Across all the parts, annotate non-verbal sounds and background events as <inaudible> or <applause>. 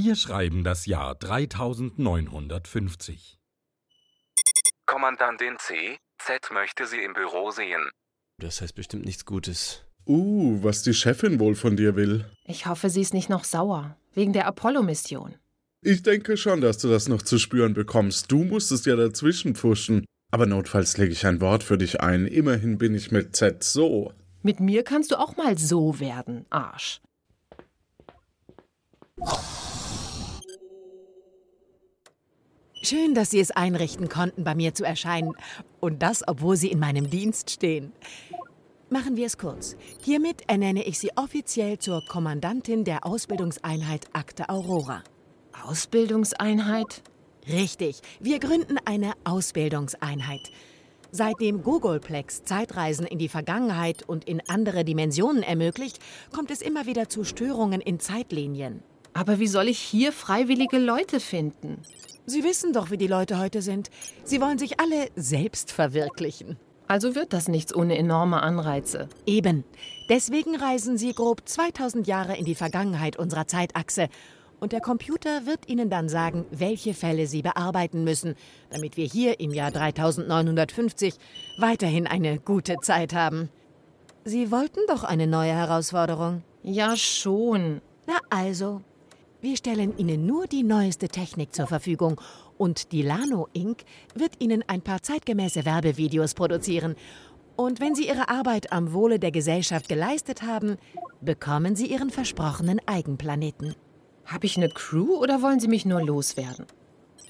Wir schreiben das Jahr 3950. Kommandantin C. Z möchte Sie im Büro sehen. Das heißt bestimmt nichts Gutes. Uh, was die Chefin wohl von dir will. Ich hoffe, sie ist nicht noch sauer. Wegen der Apollo-Mission. Ich denke schon, dass du das noch zu spüren bekommst. Du musstest ja dazwischen pfuschen. Aber notfalls lege ich ein Wort für dich ein. Immerhin bin ich mit Z so. Mit mir kannst du auch mal so werden, Arsch. Schön, dass Sie es einrichten konnten, bei mir zu erscheinen. Und das, obwohl Sie in meinem Dienst stehen. Machen wir es kurz. Hiermit ernenne ich Sie offiziell zur Kommandantin der Ausbildungseinheit Akte Aurora. Ausbildungseinheit? Richtig, wir gründen eine Ausbildungseinheit. Seitdem Gogolplex Zeitreisen in die Vergangenheit und in andere Dimensionen ermöglicht, kommt es immer wieder zu Störungen in Zeitlinien. Aber wie soll ich hier freiwillige Leute finden? Sie wissen doch, wie die Leute heute sind. Sie wollen sich alle selbst verwirklichen. Also wird das nichts ohne enorme Anreize. Eben. Deswegen reisen Sie grob 2000 Jahre in die Vergangenheit unserer Zeitachse. Und der Computer wird Ihnen dann sagen, welche Fälle Sie bearbeiten müssen, damit wir hier im Jahr 3950 weiterhin eine gute Zeit haben. Sie wollten doch eine neue Herausforderung. Ja, schon. Na also, wir stellen Ihnen nur die neueste Technik zur Verfügung und die Lano Inc. wird Ihnen ein paar zeitgemäße Werbevideos produzieren. Und wenn Sie Ihre Arbeit am Wohle der Gesellschaft geleistet haben, bekommen Sie Ihren versprochenen Eigenplaneten. Habe ich eine Crew oder wollen Sie mich nur loswerden?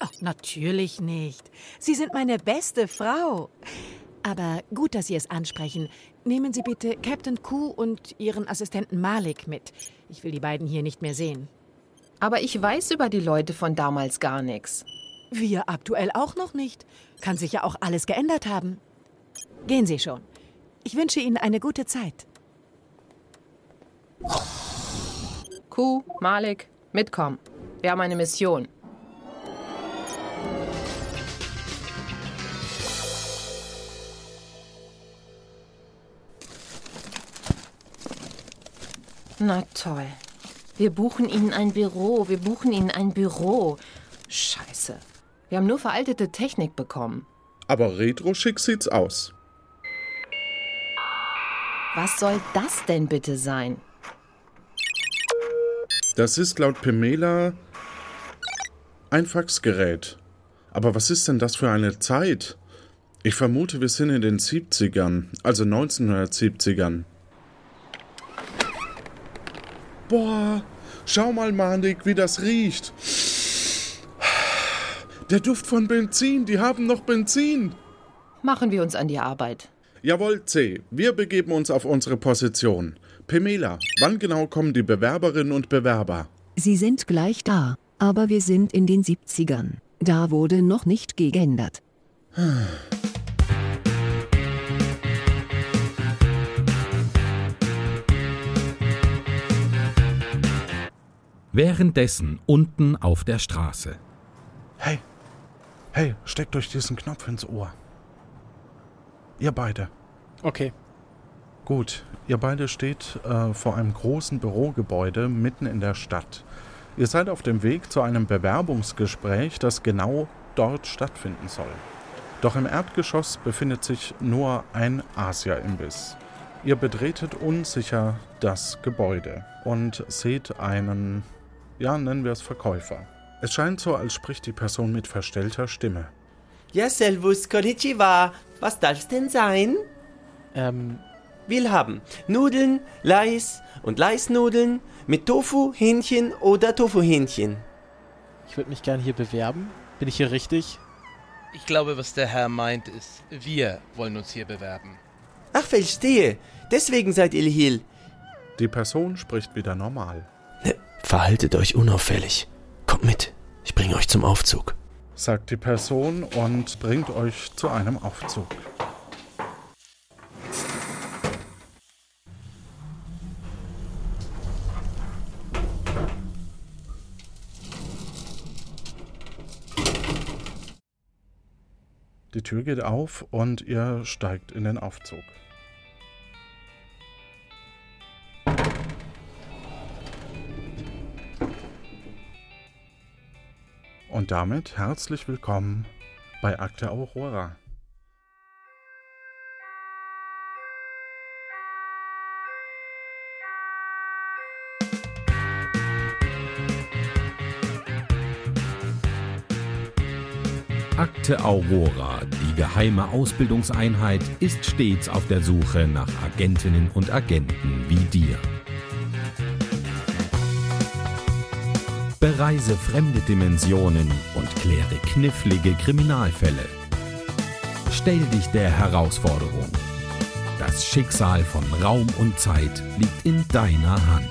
Ach, natürlich nicht. Sie sind meine beste Frau. Aber gut, dass Sie es ansprechen. Nehmen Sie bitte Captain Q und Ihren Assistenten Malik mit. Ich will die beiden hier nicht mehr sehen. Aber ich weiß über die Leute von damals gar nichts. Wir aktuell auch noch nicht. Kann sich ja auch alles geändert haben. Gehen Sie schon. Ich wünsche Ihnen eine gute Zeit. Q, Malik, mitkommen. Wir haben eine Mission. Na toll. Wir buchen Ihnen ein Büro. Wir buchen Ihnen ein Büro. Scheiße. Wir haben nur veraltete Technik bekommen. Aber retro-schick sieht's aus. Was soll das denn bitte sein? Das ist laut Pamela ein Faxgerät. Aber was ist denn das für eine Zeit? Ich vermute, wir sind in den 70ern, also 1970ern. Boah, schau mal, Manik, wie das riecht. Der Duft von Benzin, die haben noch Benzin. Machen wir uns an die Arbeit. Jawohl, C. Wir begeben uns auf unsere Position. Pamela, wann genau kommen die Bewerberinnen und Bewerber? Sie sind gleich da, aber wir sind in den 70ern. Da wurde noch nicht geändert. Währenddessen unten auf der Straße. Hey, hey, steckt euch diesen Knopf ins Ohr. Ihr beide. Okay. Gut, ihr beide steht äh, vor einem großen Bürogebäude mitten in der Stadt. Ihr seid auf dem Weg zu einem Bewerbungsgespräch, das genau dort stattfinden soll. Doch im Erdgeschoss befindet sich nur ein Asia-Imbiss. Ihr betretet unsicher das Gebäude und seht einen, ja, nennen wir es Verkäufer. Es scheint so, als spricht die Person mit verstellter Stimme. Ja, servus, konnichiwa. Was darf's denn sein? Ähm, Will haben Nudeln, Leis und Leisnudeln mit Tofu, Hähnchen oder Tofu-Hähnchen. ich würde mich gern hier bewerben. Bin ich hier richtig? Ich glaube, was der Herr meint, ist, wir wollen uns hier bewerben. Ach, verstehe. Deswegen seid ihr hier. Die Person spricht wieder normal. <laughs> Verhaltet euch unauffällig. Kommt mit. Ich bringe euch zum Aufzug. sagt die Person und bringt euch zu einem Aufzug. Die Tür geht auf und ihr steigt in den Aufzug. Und damit herzlich willkommen bei Akte Aurora. Akte Aurora, die geheime Ausbildungseinheit, ist stets auf der Suche nach Agentinnen und Agenten wie dir. Bereise fremde Dimensionen und kläre knifflige Kriminalfälle. Stell dich der Herausforderung. Das Schicksal von Raum und Zeit liegt in deiner Hand.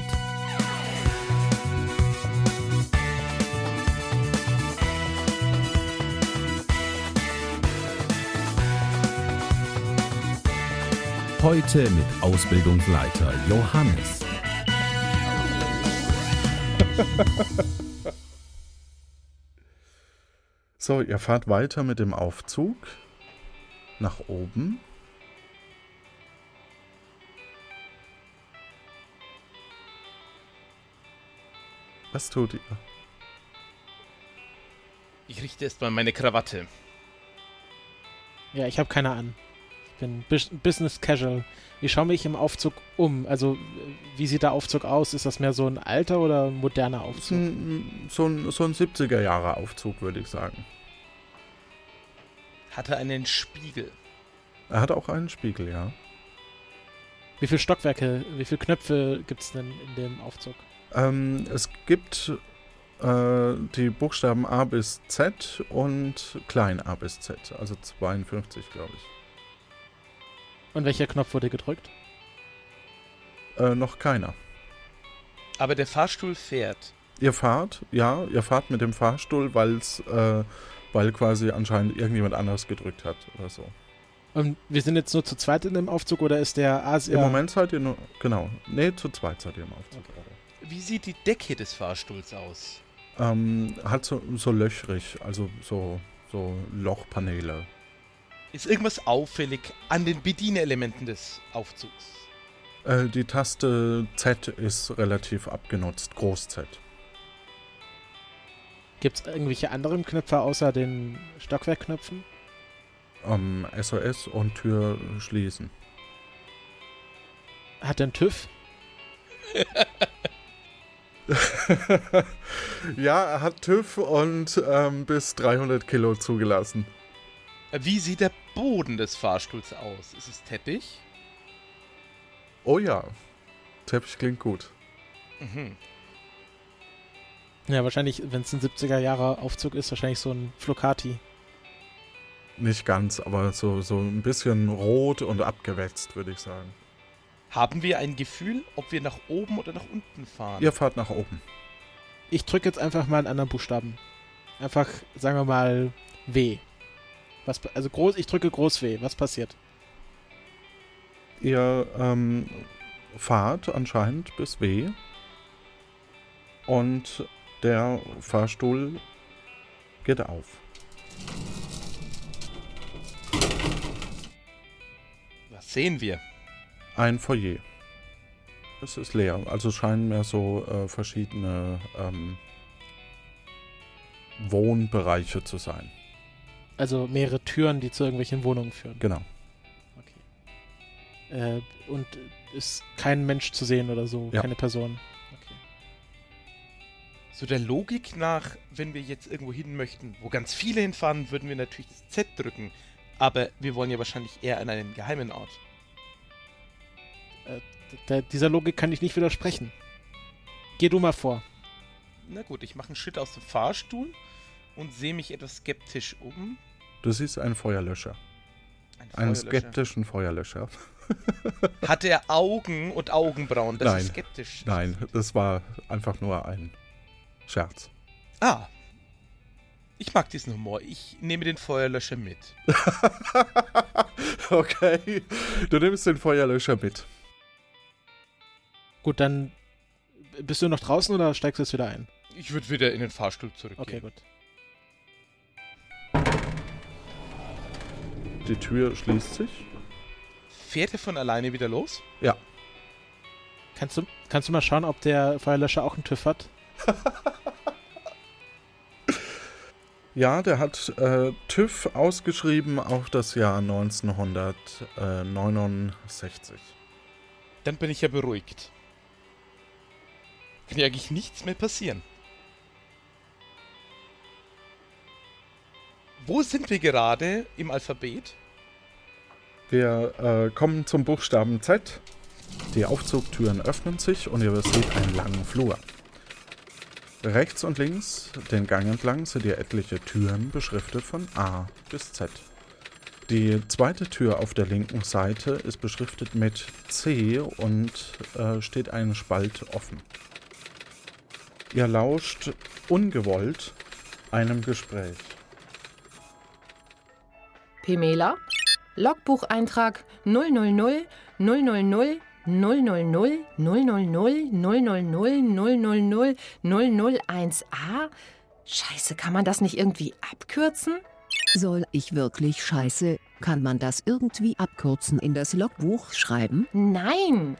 Heute mit Ausbildungsleiter Johannes. <laughs> So, ihr fahrt weiter mit dem Aufzug nach oben. Was tut ihr? Ich richte erstmal meine Krawatte. Ja, ich habe keine an. Ich bin Bus- Business Casual. Ich schaue mich im Aufzug um. Also, wie sieht der Aufzug aus? Ist das mehr so ein alter oder moderner Aufzug? ein, so ein, so ein 70er-Jahre-Aufzug, würde ich sagen. Hat er einen Spiegel? Er hat auch einen Spiegel, ja. Wie viele Stockwerke, wie viele Knöpfe gibt es denn in dem Aufzug? Ähm, es gibt äh, die Buchstaben A bis Z und klein A bis Z, also 52, glaube ich. Und welcher Knopf wurde gedrückt? Äh, noch keiner. Aber der Fahrstuhl fährt. Ihr fahrt, ja, ihr fahrt mit dem Fahrstuhl, weil's, äh, weil quasi anscheinend irgendjemand anderes gedrückt hat oder so. Und wir sind jetzt nur zu zweit in dem Aufzug oder ist der Asia... Im Moment seid ihr nur, genau, nee, zu zweit seid ihr im Aufzug. Wie sieht die Decke des Fahrstuhls aus? Ähm, hat so, so löchrig, also so, so Lochpaneele. Ist irgendwas auffällig an den Bedienelementen des Aufzugs? Äh, die Taste Z ist relativ abgenutzt, Groß Z. Gibt es irgendwelche anderen Knöpfe außer den Stockwerkknöpfen? Ähm, SOS und Tür schließen. Hat der einen TÜV? <laughs> ja, er hat TÜV und ähm, bis 300 Kilo zugelassen. Wie sieht der Boden des Fahrstuhls aus? Ist es Teppich? Oh ja, Teppich klingt gut. Mhm. Ja, wahrscheinlich, wenn es ein 70er-Jahre-Aufzug ist, wahrscheinlich so ein Flocati. Nicht ganz, aber so, so ein bisschen rot und abgewetzt, würde ich sagen. Haben wir ein Gefühl, ob wir nach oben oder nach unten fahren? Ihr fahrt nach oben. Ich drücke jetzt einfach mal einen anderen Buchstaben. Einfach, sagen wir mal, W. Was, also groß, ich drücke groß W. Was passiert? Ihr ähm, fahrt anscheinend bis W. Und der Fahrstuhl geht auf. Was sehen wir? Ein Foyer. Es ist leer. Also scheinen mehr so äh, verschiedene ähm, Wohnbereiche zu sein. Also mehrere Türen, die zu irgendwelchen Wohnungen führen. Genau. Äh, und ist kein Mensch zu sehen oder so, Ja. keine Person. So der Logik nach, wenn wir jetzt irgendwo hin möchten, wo ganz viele hinfahren, würden wir natürlich das Z drücken. Aber wir wollen ja wahrscheinlich eher an einen geheimen Ort. Äh, dieser Logik kann ich nicht widersprechen. Geh du mal vor. Na gut, ich mache einen Schritt aus dem Fahrstuhl und sehe mich etwas skeptisch um. Du siehst einen Feuerlöscher. Ein Einen Feuerlöscher. skeptischen Feuerlöscher. Hat er Augen und Augenbrauen? Das Nein. ist skeptisch. Nein, das war einfach nur ein Scherz. Ah. Ich mag diesen Humor. Ich nehme den Feuerlöscher mit. <laughs> okay. Du nimmst den Feuerlöscher mit. Gut, dann bist du noch draußen oder steigst du jetzt wieder ein? Ich würde wieder in den Fahrstuhl zurückgehen. Okay, gut. Die Tür schließt sich. Fährt er von alleine wieder los? Ja. Kannst du, kannst du mal schauen, ob der Feuerlöscher auch einen TÜV hat? <laughs> Ja, der hat äh, TÜV ausgeschrieben auf das Jahr 1969. Dann bin ich ja beruhigt. Kann ja eigentlich nichts mehr passieren. Wo sind wir gerade im Alphabet? Wir äh, kommen zum Buchstaben Z. Die Aufzugtüren öffnen sich und ihr seht einen langen Flur. Rechts und links, den Gang entlang, seht ihr etliche Türen beschriftet von A bis Z. Die zweite Tür auf der linken Seite ist beschriftet mit C und äh, steht einen Spalt offen. Ihr lauscht ungewollt einem Gespräch. Pemela, Logbucheintrag 000 000 000 000 000 001a? Scheiße, kann man das nicht irgendwie abkürzen? Soll ich wirklich scheiße? Kann man das irgendwie abkürzen in das Logbuch schreiben? Nein!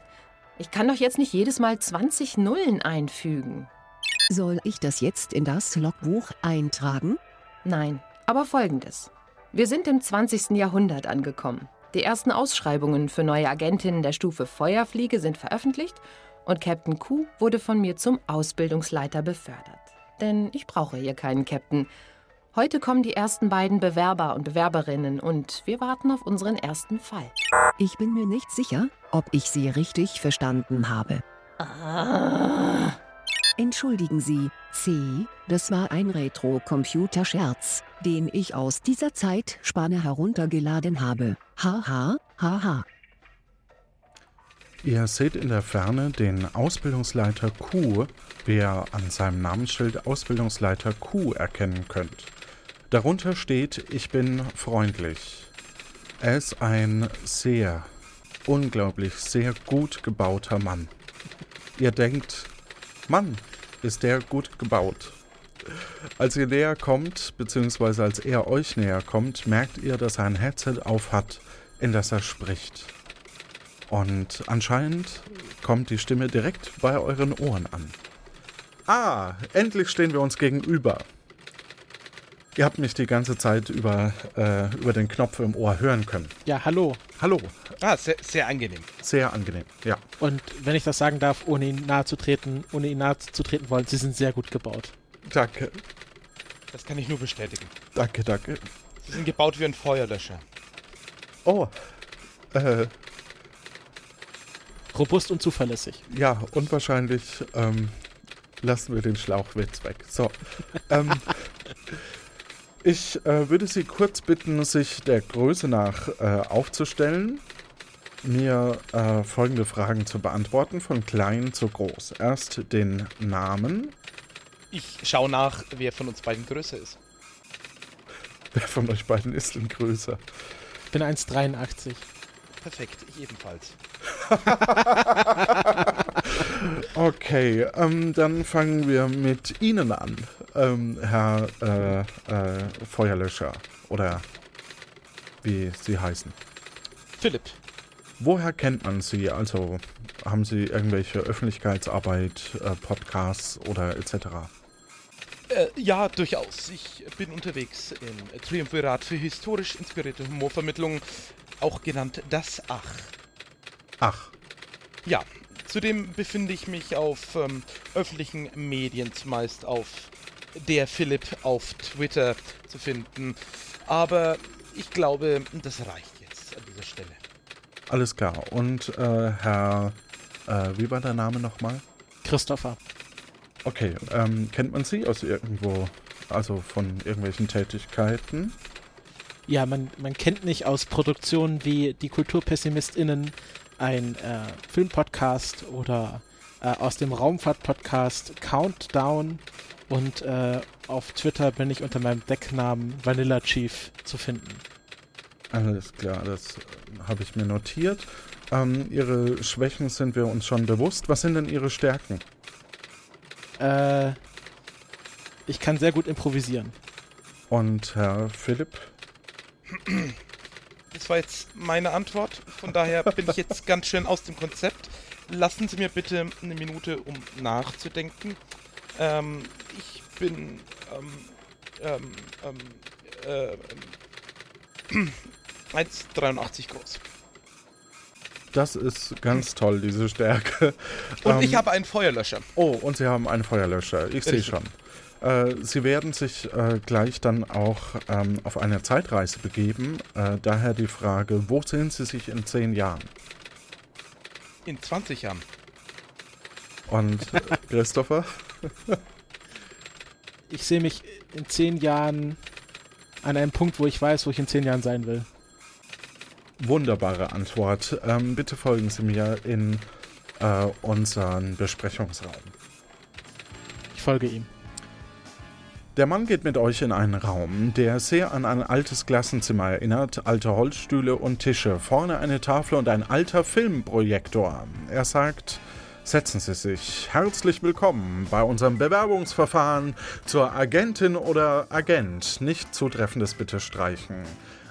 Ich kann doch jetzt nicht jedes Mal 20 Nullen einfügen. Soll ich das jetzt in das Logbuch eintragen? Nein, aber folgendes. Wir sind im 20. Jahrhundert angekommen. Die ersten Ausschreibungen für neue Agentinnen der Stufe Feuerfliege sind veröffentlicht und Captain Q wurde von mir zum Ausbildungsleiter befördert. Denn ich brauche hier keinen Captain. Heute kommen die ersten beiden Bewerber und Bewerberinnen und wir warten auf unseren ersten Fall. Ich bin mir nicht sicher, ob ich Sie richtig verstanden habe. Ah. Entschuldigen Sie, C, das war ein Retro-Computer-Scherz, den ich aus dieser Zeitspanne heruntergeladen habe. Haha, haha. Ihr seht in der Ferne den Ausbildungsleiter Q, wie ihr an seinem Namensschild Ausbildungsleiter Q erkennen könnt. Darunter steht, ich bin freundlich. Er ist ein sehr, unglaublich sehr gut gebauter Mann. Ihr denkt, Mann, ist der gut gebaut. Als ihr näher kommt, beziehungsweise als er euch näher kommt, merkt ihr, dass er ein Headset auf hat, in das er spricht. Und anscheinend kommt die Stimme direkt bei euren Ohren an. Ah, endlich stehen wir uns gegenüber. Ihr habt mich die ganze Zeit über, äh, über den Knopf im Ohr hören können. Ja, hallo. Hallo. Ah, sehr, sehr angenehm. Sehr angenehm, ja. Und wenn ich das sagen darf, ohne ihn nahe zu treten, ohne ihn nahe zu treten wollen, Sie sind sehr gut gebaut. Danke, Das kann ich nur bestätigen. danke, danke. Sie sind gebaut wie ein Feuerlöscher. Oh, äh, Robust und zuverlässig. ja, unwahrscheinlich ähm, lassen wir den Schlauchwitz weg. So, ähm, <laughs> ich äh, würde Sie kurz bitten, sich der Größe nach äh, aufzustellen, mir äh, folgende Fragen zu beantworten, von klein zu groß. Erst den Namen. Ich schaue nach, wer von uns beiden größer ist. Wer von euch beiden ist denn größer? Ich bin 1,83. Perfekt, ich ebenfalls. <laughs> Okay, ähm, dann fangen wir mit Ihnen an, ähm, Herr äh, äh, Feuerlöscher oder wie Sie heißen. Philipp, Woher kennt man Sie? Also haben Sie irgendwelche Öffentlichkeitsarbeit, äh, Podcasts oder etc.? Äh, ja, durchaus. Ich bin unterwegs im Triumvirat für historisch inspirierte Humorvermittlung, auch genannt das Ach. Ach, Ja, zudem befinde ich mich auf ähm, öffentlichen Medien, zumeist auf der Philipp auf Twitter zu finden. Aber ich glaube, das reicht jetzt an dieser Stelle. alles klar. Und äh, Herr, äh, wie war der Name nochmal? Christopher. Okay, ähm, kennt man Sie aus irgendwo, also von irgendwelchen Tätigkeiten? Ja, man, man kennt mich aus Produktionen wie Die KulturpessimistInnen, ein äh, Filmpodcast oder äh, aus dem Raumfahrt-Podcast Countdown und äh, auf Twitter bin ich unter meinem Decknamen Vanilla Chief zu finden. Alles klar, das äh, habe ich mir notiert. Ähm, ihre Schwächen sind wir uns schon bewusst. Was sind denn Ihre Stärken? Äh, ich kann sehr gut improvisieren. Und Herr Philipp? <clears throat> Das war jetzt meine Antwort. Von daher bin ich jetzt ganz schön aus dem Konzept. Lassen Sie mir bitte eine Minute, um nachzudenken. Ähm, ich bin ähm, ähm, ähm, äh, ähm, 1,83 groß. Das ist ganz toll, diese Stärke. Und Ähm, ich habe einen Feuerlöscher. Oh, und Sie haben einen Feuerlöscher. Ich sehe schon. Äh, Sie werden sich äh, gleich dann auch ähm, auf eine Zeitreise begeben. Äh, daher die Frage, wo sehen Sie sich in zehn Jahren? In 20 Jahren. Und äh, <laughs> Christopher? Ich sehe mich in zehn Jahren an einem Punkt, wo ich weiß, wo ich in zehn Jahren sein will. Wunderbare Antwort. Ähm, bitte folgen Sie mir in äh, unseren Besprechungsraum. Ich folge ihm. Der Mann geht mit euch in einen Raum, der sehr an ein altes Klassenzimmer erinnert. Alte Holzstühle und Tische, vorne eine Tafel und ein alter Filmprojektor. Er sagt, setzen Sie sich. Herzlich willkommen bei unserem Bewerbungsverfahren zur Agentin oder Agent. Nicht Zutreffendes bitte streichen.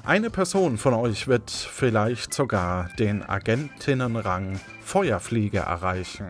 Eine Person von euch wird vielleicht sogar den Agentinnenrang Feuerfliege erreichen.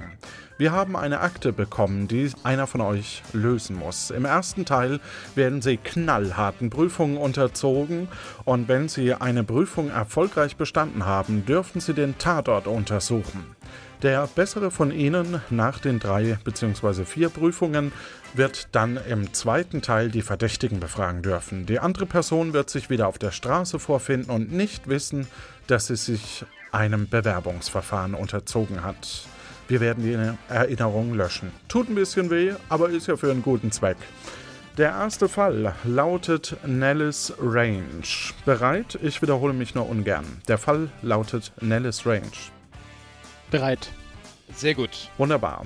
Wir haben eine Akte bekommen, die einer von euch lösen muss. Im ersten Teil werden sie knallharten Prüfungen unterzogen und wenn sie eine Prüfung erfolgreich bestanden haben, dürfen sie den Tatort untersuchen. Der bessere von ihnen nach den drei bzw. vier Prüfungen wird dann im zweiten Teil die Verdächtigen befragen dürfen. Die andere Person wird sich wieder auf der Straße vorfinden und nicht wissen, dass sie sich einem Bewerbungsverfahren unterzogen hat. Wir werden die Erinnerung löschen. Tut ein bisschen weh, aber ist ja für einen guten Zweck. Der erste Fall lautet Nellis Range. Bereit? Ich wiederhole mich nur ungern. Der Fall lautet Nellis Range. Bereit. Sehr gut. Wunderbar.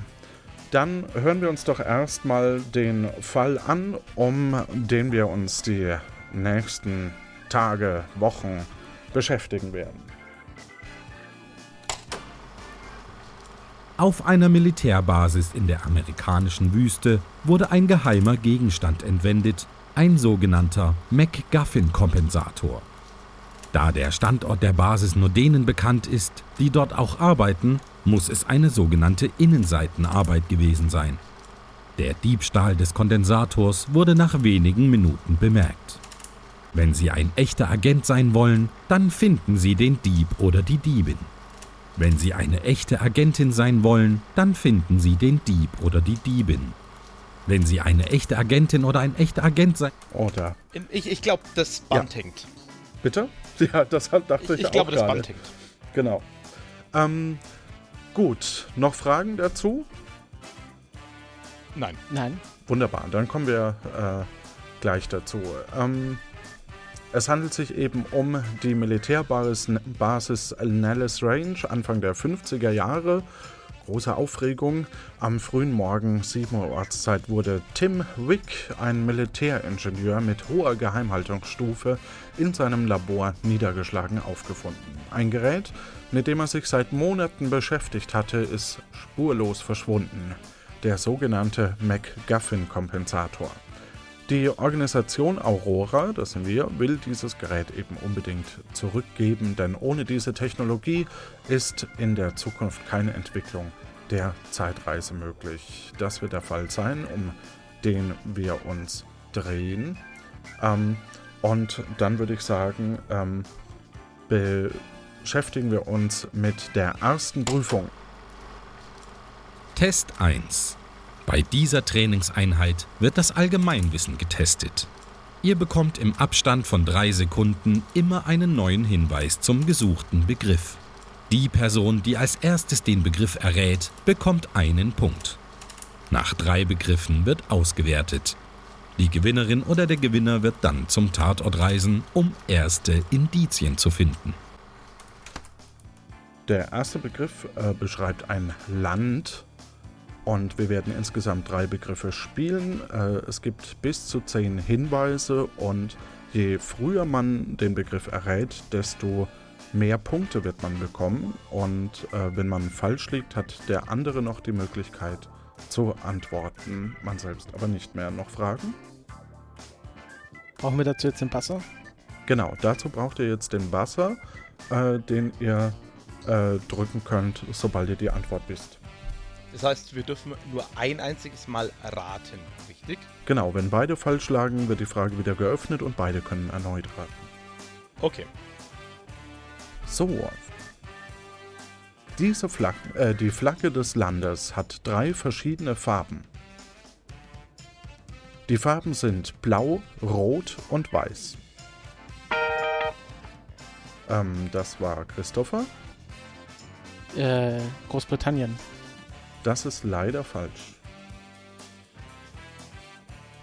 Dann hören wir uns doch erstmal den Fall an, um den wir uns die nächsten Tage, Wochen beschäftigen werden. Auf einer Militärbasis in der amerikanischen Wüste wurde ein geheimer Gegenstand entwendet, ein sogenannter MacGuffin-Kompensator. Da der Standort der Basis nur denen bekannt ist, die dort auch arbeiten, muss es eine sogenannte Innenseitenarbeit gewesen sein. Der Diebstahl des Kondensators wurde nach wenigen Minuten bemerkt. Wenn Sie ein echter Agent sein wollen, dann finden Sie den Dieb oder die Diebin. Wenn Sie eine echte Agentin sein wollen, dann finden Sie den Dieb oder die Diebin. Wenn Sie eine echte Agentin oder ein echter Agent sein, Oder? In- Ich, ich glaube, das Band hängt. Bitte? <laughs> Ja, das dachte Ich, ich, ich auch glaube, das. Band hängt. Genau. Ähm, gut, noch Fragen dazu? Nein. Nein. Wunderbar, dann kommen wir äh, gleich dazu. Ähm, es handelt sich eben um die Militärbasis Basis Nellis Range Anfang der 50er Jahre. Große Aufregung. Am frühen Morgen 7 Uhr Ortszeit wurde Tim Wick, ein Militäringenieur mit hoher Geheimhaltungsstufe, in seinem Labor niedergeschlagen aufgefunden. Ein Gerät, mit dem er sich seit Monaten beschäftigt hatte, ist spurlos verschwunden. Der sogenannte MacGuffin-Kompensator. Die Organisation Aurora, das sind wir, will dieses Gerät eben unbedingt zurückgeben, denn ohne diese Technologie ist in der Zukunft keine Entwicklung der Zeitreise möglich. Das wird der Fall sein, um den wir uns drehen. Ähm, und dann würde ich sagen, ähm, beschäftigen wir uns mit der ersten Prüfung. Test 1. Bei dieser Trainingseinheit wird das Allgemeinwissen getestet. Ihr bekommt im Abstand von drei Sekunden immer einen neuen Hinweis zum gesuchten Begriff. Die Person, die als erstes den Begriff errät, bekommt einen Punkt. Nach drei Begriffen wird ausgewertet. Die Gewinnerin oder der Gewinner wird dann zum Tatort reisen, um erste Indizien zu finden. Der erste Begriff äh, beschreibt ein Land und wir werden insgesamt drei Begriffe spielen. Äh, es gibt bis zu zehn Hinweise und je früher man den Begriff errät, desto mehr Punkte wird man bekommen. Und äh, wenn man falsch liegt, hat der andere noch die Möglichkeit zu antworten. Man selbst aber nicht mehr. Noch Fragen? Brauchen wir dazu jetzt den Passer? Genau, dazu braucht ihr jetzt den Buzzer, äh, den ihr drücken könnt, sobald ihr die Antwort wisst. Das heißt, wir dürfen nur ein einziges Mal raten, richtig? Genau, wenn beide falsch lagen, wird die Frage wieder geöffnet und beide können erneut raten. Okay. So. Diese Flagge, äh, die Flagge des Landes hat drei verschiedene Farben. Die Farben sind blau, rot und weiß. Ähm, das war Christopher. Äh, Großbritannien. Das ist leider falsch.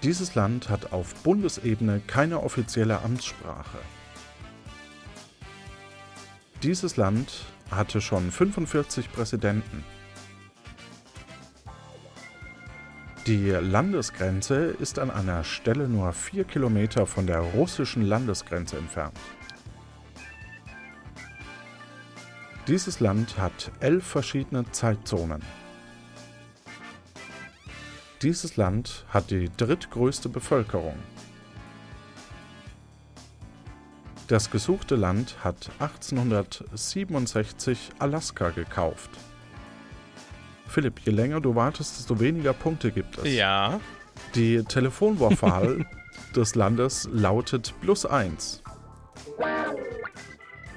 Dieses Land hat auf Bundesebene keine offizielle Amtssprache. Dieses Land hatte schon 45 Präsidenten. Die Landesgrenze ist an einer Stelle nur 4 Kilometer von der russischen Landesgrenze entfernt. Dieses Land hat elf verschiedene Zeitzonen. Dieses Land hat die drittgrößte Bevölkerung. Das gesuchte Land hat 1867 Alaska gekauft. Philipp, je länger du wartest, desto weniger Punkte gibt es. Ja. Die Telefonvorwahl <laughs> des Landes lautet plus 1.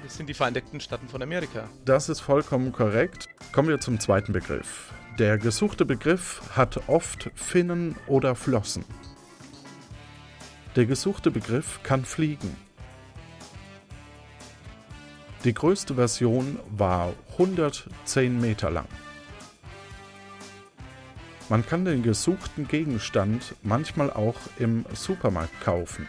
Das sind die Vereinigten Staaten von Amerika. Das ist vollkommen korrekt. Kommen wir zum zweiten Begriff. Der gesuchte Begriff hat oft Finnen oder Flossen. Der gesuchte Begriff kann fliegen. Die größte Version war 110 Meter lang. Man kann den gesuchten Gegenstand manchmal auch im Supermarkt kaufen.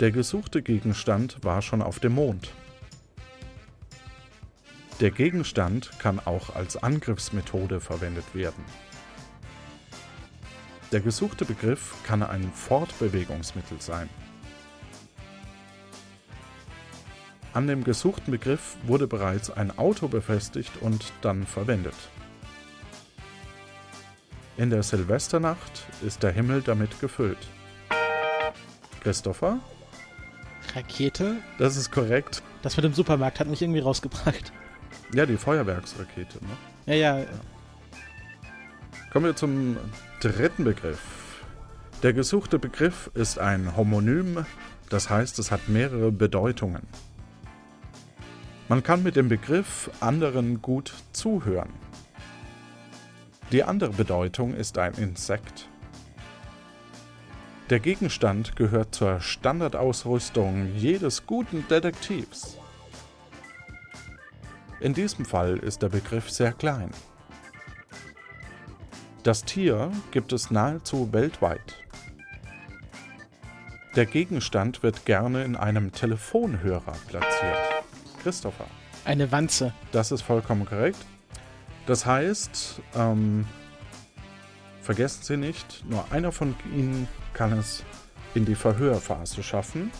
Der gesuchte Gegenstand war schon auf dem Mond. Der Gegenstand kann auch als Angriffsmethode verwendet werden. Der gesuchte Begriff kann ein Fortbewegungsmittel sein. An dem gesuchten Begriff wurde bereits ein Auto befestigt und dann verwendet. In der Silvesternacht ist der Himmel damit gefüllt. Christopher? Rakete? Das ist korrekt. Das mit dem Supermarkt hat mich irgendwie rausgebracht. Ja, die Feuerwerksrakete. Ne? Ja, ja. Kommen wir zum dritten Begriff. Der gesuchte Begriff ist ein Homonym, das heißt, es hat mehrere Bedeutungen. Man kann mit dem Begriff anderen gut zuhören. Die andere Bedeutung ist ein Insekt. Der Gegenstand gehört zur Standardausrüstung jedes guten Detektivs. In diesem Fall ist der Begriff sehr klein. Das Tier gibt es nahezu weltweit. Der Gegenstand wird gerne in einem Telefonhörer platziert. Christopher. Eine Wanze. Das ist vollkommen korrekt. Das heißt, ähm, vergessen Sie nicht, nur einer von Ihnen kann es in die Verhörphase schaffen.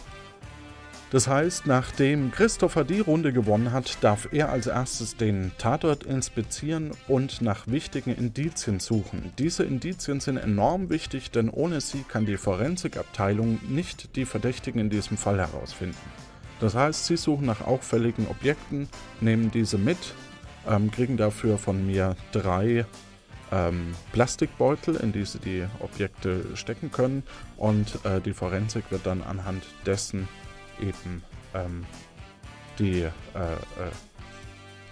Das heißt, nachdem Christopher die Runde gewonnen hat, darf er als erstes den Tatort inspizieren und nach wichtigen Indizien suchen. Diese Indizien sind enorm wichtig, denn ohne sie kann die Forensikabteilung nicht die Verdächtigen in diesem Fall herausfinden. Das heißt, sie suchen nach auffälligen Objekten, nehmen diese mit, ähm, kriegen dafür von mir drei ähm, Plastikbeutel, in die sie die Objekte stecken können und äh, die Forensik wird dann anhand dessen eben ähm, die, äh, äh,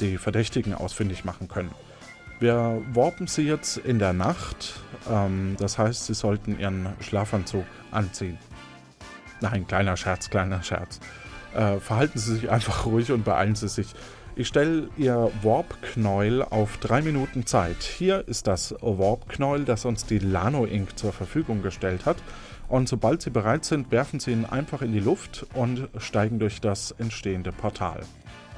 die Verdächtigen ausfindig machen können. Wir warpen sie jetzt in der Nacht, ähm, das heißt, sie sollten ihren Schlafanzug anziehen. Nein, kleiner Scherz, kleiner Scherz. Äh, verhalten Sie sich einfach <laughs> ruhig und beeilen Sie sich. Ich stelle Ihr Warp-Knäuel auf drei Minuten Zeit. Hier ist das Warp-Knäuel, das uns die Lano Inc. zur Verfügung gestellt hat. Und sobald Sie bereit sind, werfen Sie ihn einfach in die Luft und steigen durch das entstehende Portal.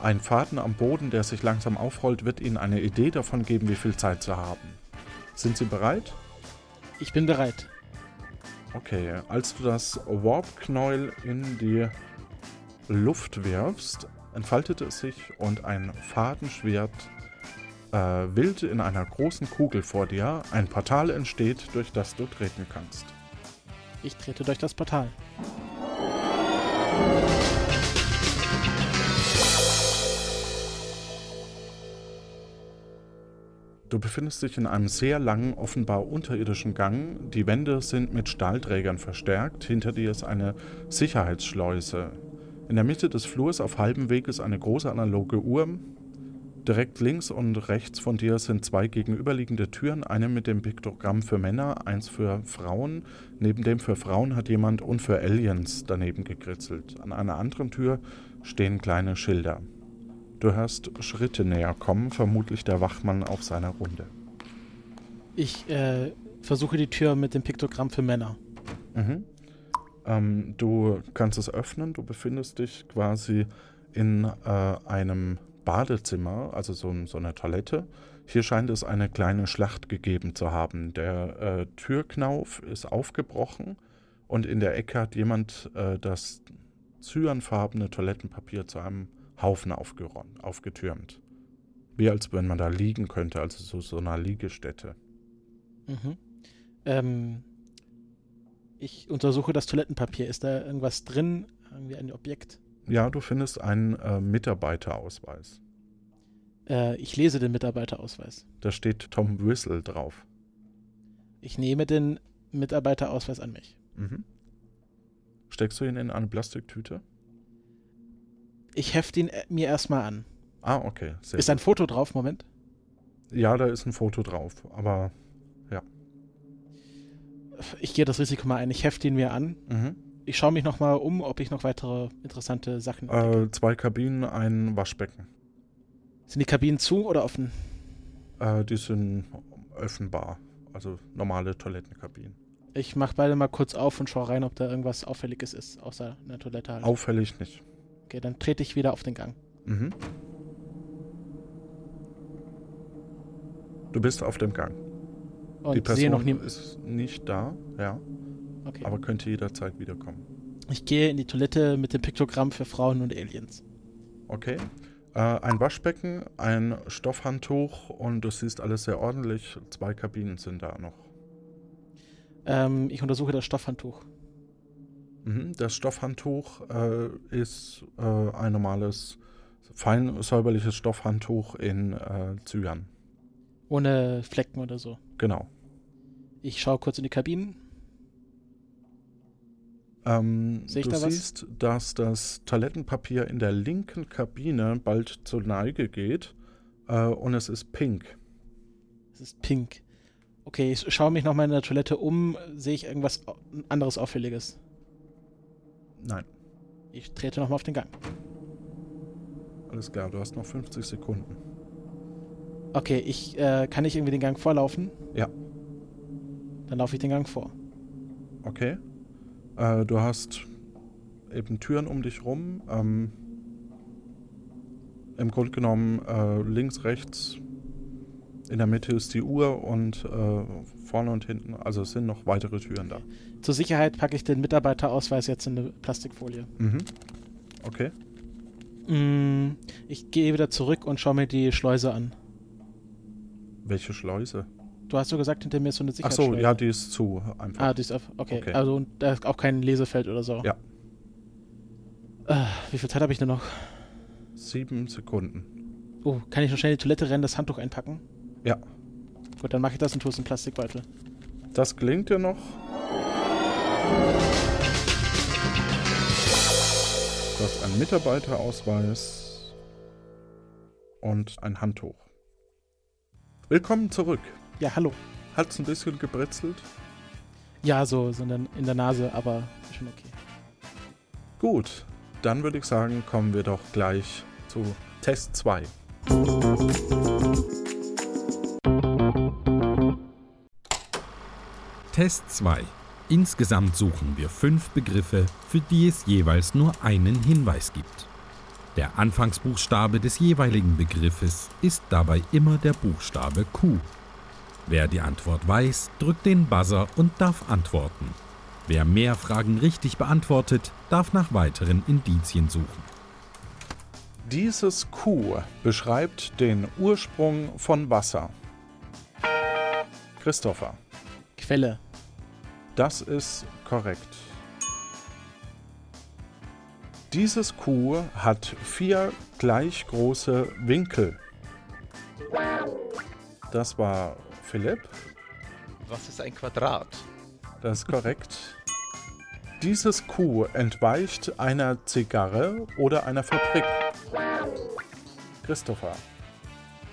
Ein Faden am Boden, der sich langsam aufrollt, wird Ihnen eine Idee davon geben, wie viel Zeit Sie haben. Sind Sie bereit? Ich bin bereit. Okay, als du das Warp-Knäuel in die Luft wirfst, entfaltet es sich und ein Fadenschwert äh, wild in einer großen Kugel vor dir. Ein Portal entsteht, durch das du treten kannst. Ich trete durch das Portal. Du befindest dich in einem sehr langen, offenbar unterirdischen Gang. Die Wände sind mit Stahlträgern verstärkt. Hinter dir ist eine Sicherheitsschleuse. In der Mitte des Flurs auf halbem Weg ist eine große analoge Uhr. Direkt links und rechts von dir sind zwei gegenüberliegende Türen, eine mit dem Piktogramm für Männer, eins für Frauen. Neben dem für Frauen hat jemand und für Aliens daneben gekritzelt. An einer anderen Tür stehen kleine Schilder. Du hörst Schritte näher kommen, vermutlich der Wachmann auf seiner Runde. Ich äh, versuche die Tür mit dem Piktogramm für Männer. Mhm. Ähm, du kannst es öffnen, du befindest dich quasi in äh, einem Badezimmer, also so, so eine Toilette. Hier scheint es eine kleine Schlacht gegeben zu haben. Der äh, Türknauf ist aufgebrochen und in der Ecke hat jemand äh, das cyanfarbene Toilettenpapier zu einem Haufen aufgetürmt. Wie als wenn man da liegen könnte, also so, so einer Liegestätte. Mhm. Ähm, ich untersuche das Toilettenpapier. Ist da irgendwas drin? Irgendwie ein Objekt? Ja, du findest einen äh, Mitarbeiterausweis. Äh, ich lese den Mitarbeiterausweis. Da steht Tom Whistle drauf. Ich nehme den Mitarbeiterausweis an mich. Mhm. Steckst du ihn in eine Plastiktüte? Ich hefte ihn äh, mir erstmal an. Ah, okay. Sehr ist gut. ein Foto drauf? Moment. Ja, da ist ein Foto drauf, aber ja. Ich gehe das Risiko mal ein. Ich hefte ihn mir an. Mhm. Ich schaue mich nochmal um, ob ich noch weitere interessante Sachen äh, Zwei Kabinen, ein Waschbecken. Sind die Kabinen zu oder offen? Äh, die sind offenbar. Also normale Toilettenkabinen. Ich mache beide mal kurz auf und schaue rein, ob da irgendwas Auffälliges ist, außer einer Toilette halt. Auffällig nicht. Okay, dann trete ich wieder auf den Gang. Mhm. Du bist auf dem Gang. Und die Person noch nie ist nicht da, ja. Okay. Aber könnte jederzeit wiederkommen. Ich gehe in die Toilette mit dem Piktogramm für Frauen und Aliens. Okay. Äh, ein Waschbecken, ein Stoffhandtuch und du siehst alles sehr ordentlich. Zwei Kabinen sind da noch. Ähm, ich untersuche das Stoffhandtuch. Mhm, das Stoffhandtuch äh, ist äh, ein normales, fein säuberliches Stoffhandtuch in äh, Zyan. Ohne Flecken oder so. Genau. Ich schaue kurz in die Kabinen. Ähm, du da siehst, dass das Toilettenpapier in der linken Kabine bald zur Neige geht äh, und es ist pink. Es ist pink. Okay, ich schaue mich nochmal in der Toilette um. Sehe ich irgendwas anderes Auffälliges? Nein, Ich trete nochmal auf den Gang. alles klar, du hast noch 50 Sekunden. Okay, ich äh, kann ich irgendwie den Gang vorlaufen? Ja. Dann laufe ich den Gang vor. Okay. Äh, du hast eben Türen um dich rum. Ähm, Im Grunde genommen äh, links, rechts, in der Mitte ist die Uhr und äh, vorne und hinten, also es sind noch weitere Türen da. Zur Sicherheit packe ich den Mitarbeiterausweis jetzt in eine Plastikfolie. Mhm. Okay. Mm, ich gehe wieder zurück und schaue mir die Schleuse an. Welche Schleuse? Du hast so gesagt, hinter mir ist so eine Ach Sicherheitsschleuse. so, ja, die ist zu. Einfach. Ah, die ist auf. Okay. Okay. Also da ist auch kein Lesefeld oder so. Ja. Äh, wie viel Zeit habe ich denn noch? Sieben Sekunden. Oh, kann ich noch schnell in die Toilette rennen, das Handtuch einpacken? Ja. Gut, dann mache ich das und tue es in Plastikbeutel. Das gelingt dir noch. Du hast einen Mitarbeiterausweis und ein Handtuch. Willkommen zurück. Ja, hallo. Hat's ein bisschen gebritzelt? Ja, so, so in, der, in der Nase, aber schon okay. Gut, dann würde ich sagen, kommen wir doch gleich zu Test 2. Test 2. Insgesamt suchen wir fünf Begriffe, für die es jeweils nur einen Hinweis gibt. Der Anfangsbuchstabe des jeweiligen Begriffes ist dabei immer der Buchstabe Q. Wer die Antwort weiß, drückt den Buzzer und darf antworten. Wer mehr Fragen richtig beantwortet, darf nach weiteren Indizien suchen. Dieses Q beschreibt den Ursprung von Wasser. Christopher, Quelle. das ist korrekt. Dieses Q hat vier gleich große Winkel. Das war Philipp. Was ist ein Quadrat? Das ist korrekt. Dieses Q entweicht einer Zigarre oder einer Fabrik. Christopher.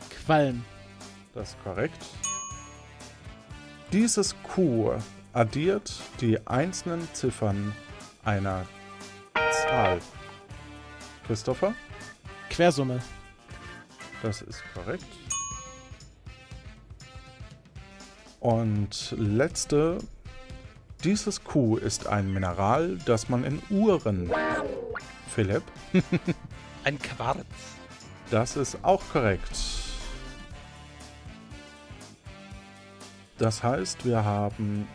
Qualm. Das ist korrekt. Dieses Q addiert die einzelnen Ziffern einer Zahl. Christopher. Quersumme. Das ist korrekt. Und letzte. Dieses Q ist ein Mineral, das man in Uhren. <laughs> Philipp. Ein Quarz. Das ist auch korrekt. Das heißt, wir haben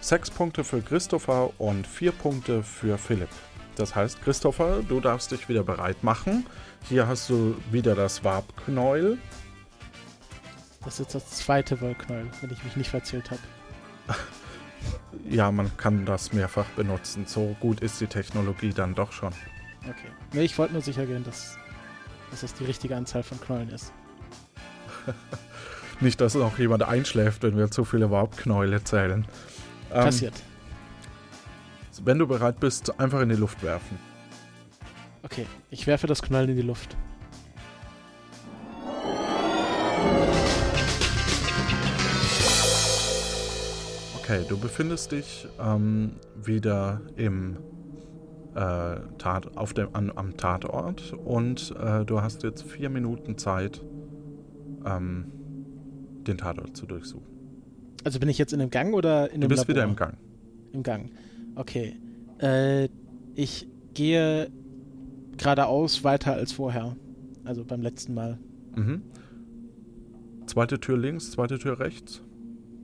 sechs Punkte für Christopher und vier Punkte für Philipp. Das heißt, Christopher, du darfst dich wieder bereit machen. Hier hast du wieder das Warpknäuel. Das ist jetzt das zweite Wollknäuel, wenn ich mich nicht verzählt habe. <laughs> Ja, man kann das mehrfach benutzen. So gut ist die Technologie dann doch schon. Okay. Nee, ich wollte nur sicher gehen, dass, dass das die richtige Anzahl von Knäueln ist. <laughs> Nicht, dass noch jemand einschläft, wenn wir zu viele Warpknäule zählen. Ähm, Passiert. Wenn du bereit bist, einfach in die Luft werfen. Okay, ich werfe das Knäuel in die Luft. Okay, du befindest dich ähm, wieder im äh, Tat, auf dem, an, am Tatort und äh, du hast jetzt vier Minuten Zeit, ähm, den Tatort zu durchsuchen. Also bin ich jetzt in einem Gang oder in Du einem bist Labor? wieder im Gang. Im Gang. Okay. Äh, ich gehe geradeaus weiter als vorher. Also beim letzten Mal. Mhm. Zweite Tür links, zweite Tür rechts.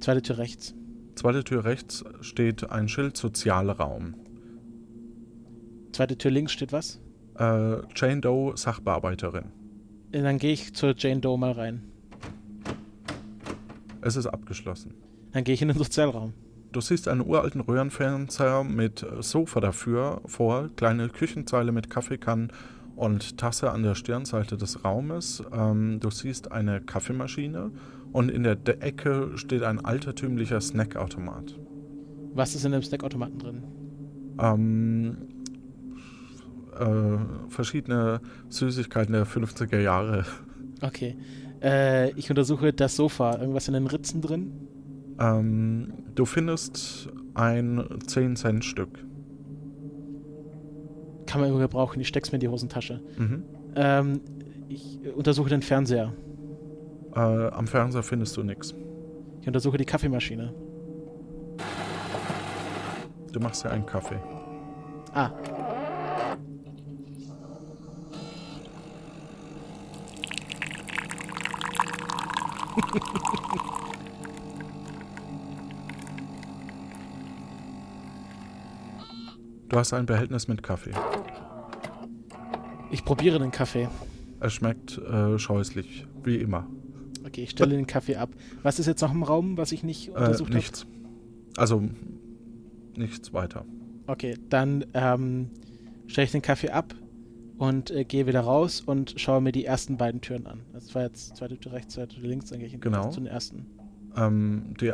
Zweite Tür rechts. Zweite Tür rechts steht ein Schild Sozialraum. Zweite Tür links steht was? Äh, Jane Doe, Sachbearbeiterin. Äh, Dann gehe ich zur Jane Doe mal rein. Es ist abgeschlossen. Dann gehe ich in den Sozialraum. Du siehst einen uralten Röhrenfernseher mit Sofa dafür vor, kleine Küchenzeile mit Kaffeekannen und Tasse an der Stirnseite des Raumes. Ähm, du siehst eine Kaffeemaschine und in der De Ecke steht ein altertümlicher Snackautomat. Was ist in dem Snackautomaten drin? Ähm, äh, verschiedene Süßigkeiten der 50er Jahre. Okay. Äh, ich untersuche das Sofa. Irgendwas in den Ritzen drin? Ähm, du findest ein 10-Cent-Stück. Kann man immer gebrauchen. Ich steck's mir in die Hosentasche. Mhm. Ähm, ich äh, untersuche den Fernseher. Äh, am Fernseher findest du nichts. Ich untersuche die Kaffeemaschine. Du machst ja einen Kaffee. Ah. Du hast ein Behältnis mit Kaffee. Ich probiere den Kaffee. Er schmeckt äh, scheußlich, wie immer. Okay, ich stelle den Kaffee ab. Was ist jetzt noch im Raum, was ich nicht Äh, untersucht habe? nichts. Also nichts weiter. Okay, dann ähm, stelle ich den Kaffee ab und äh, gehe wieder raus und schaue mir die ersten beiden Türen an. Das war jetzt zweite Tür rechts, zweite Tür links, dann gehe ich Genau. zu den ersten. Ähm, die,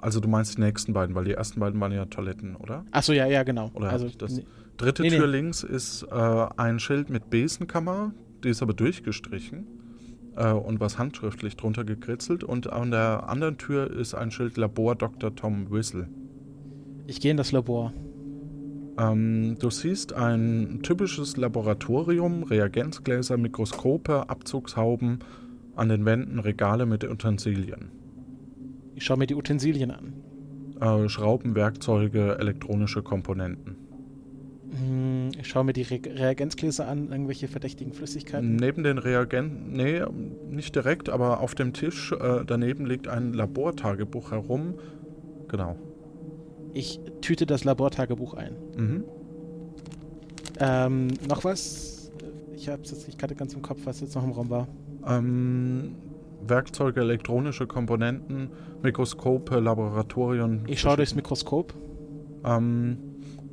also du meinst die nächsten beiden, weil die ersten beiden waren ja Toiletten, oder? Achso, ja, ja, genau. Oder also, das? nee, Dritte Nee, Tür nee. links ist äh, ein Schild mit Besenkammer, die ist aber durchgestrichen äh, und was handschriftlich drunter gekritzelt. Und an der anderen Tür ist ein Schild Labor Dr. Tom Whistle. ich gehe in das Labor. Ähm, du siehst ein typisches Laboratorium, Reagenzgläser, Mikroskope, Abzugshauben, an den Wänden Regale mit Utensilien. Ich schaue mir die Utensilien an. Äh, Schrauben, Werkzeuge, elektronische Komponenten. Hm, Ich schaue mir die Re Reagenzgläser an, irgendwelche verdächtigen Flüssigkeiten. Neben den Reagenten, nee, nicht direkt, aber auf dem Tisch äh, daneben liegt ein Labortagebuch herum. Genau. Ich tüte das Labortagebuch ein. Mhm. Ähm, noch was? Ich habe jetzt nicht gerade ganz im Kopf, was jetzt noch im Raum war. Ähm, Werkzeuge, elektronische Komponenten, Mikroskope, Laboratorien. Ich schaue durchs Mikroskop. Ähm,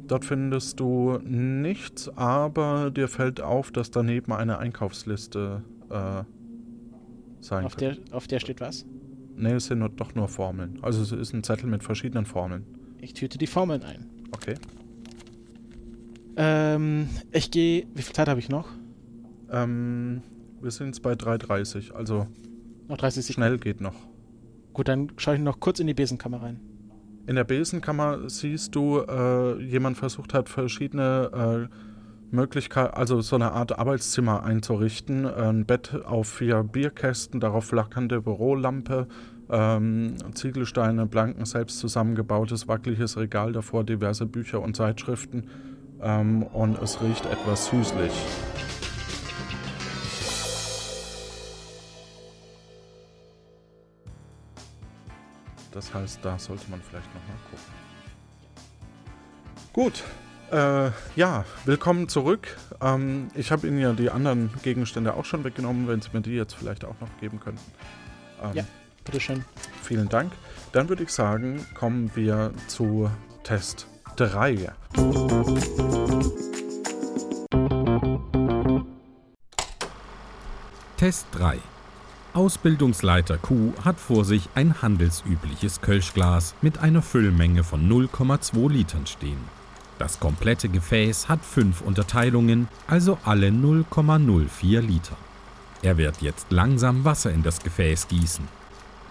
dort findest du nichts, aber dir fällt auf, dass daneben eine Einkaufsliste äh, sein Auf könnte. der, auf der steht was? nee, es sind nur, doch nur Formeln. Also es ist ein Zettel mit verschiedenen Formeln. Ich tüte die Formeln ein. Okay. Ähm, ich gehe. Wie viel Zeit habe ich noch? Ähm, wir sind jetzt bei 3,30, also Noch 30 Sekunden. schnell geht noch. Gut, dann schaue ich noch kurz in die Besenkammer rein. In der Besenkammer siehst du, äh, jemand versucht hat, verschiedene äh, Möglichkeiten, also so eine Art Arbeitszimmer einzurichten. Ein Bett auf vier Bierkästen, darauf flackernde Bürolampe, ähm, Ziegelsteine, blanken, selbst zusammengebautes, wackeliges Regal, davor diverse Bücher und Zeitschriften. Ähm, und es riecht etwas süßlich. Das heißt, da sollte man vielleicht nochmal gucken. Gut. Äh, ja, willkommen zurück. Ähm, ich habe Ihnen ja die anderen Gegenstände auch schon weggenommen, wenn Sie mir die jetzt vielleicht auch noch geben könnten. Ähm, Ja. Bitteschön. Vielen Dank. Dann würde ich sagen, kommen wir zu Test 3. Test 3. Ausbildungsleiter Q hat vor sich ein handelsübliches Kölschglas mit einer Füllmenge von 0,2 Litern stehen. Das komplette Gefäß hat fünf Unterteilungen, also alle 0,04 Liter. Er wird jetzt langsam Wasser in das Gefäß gießen.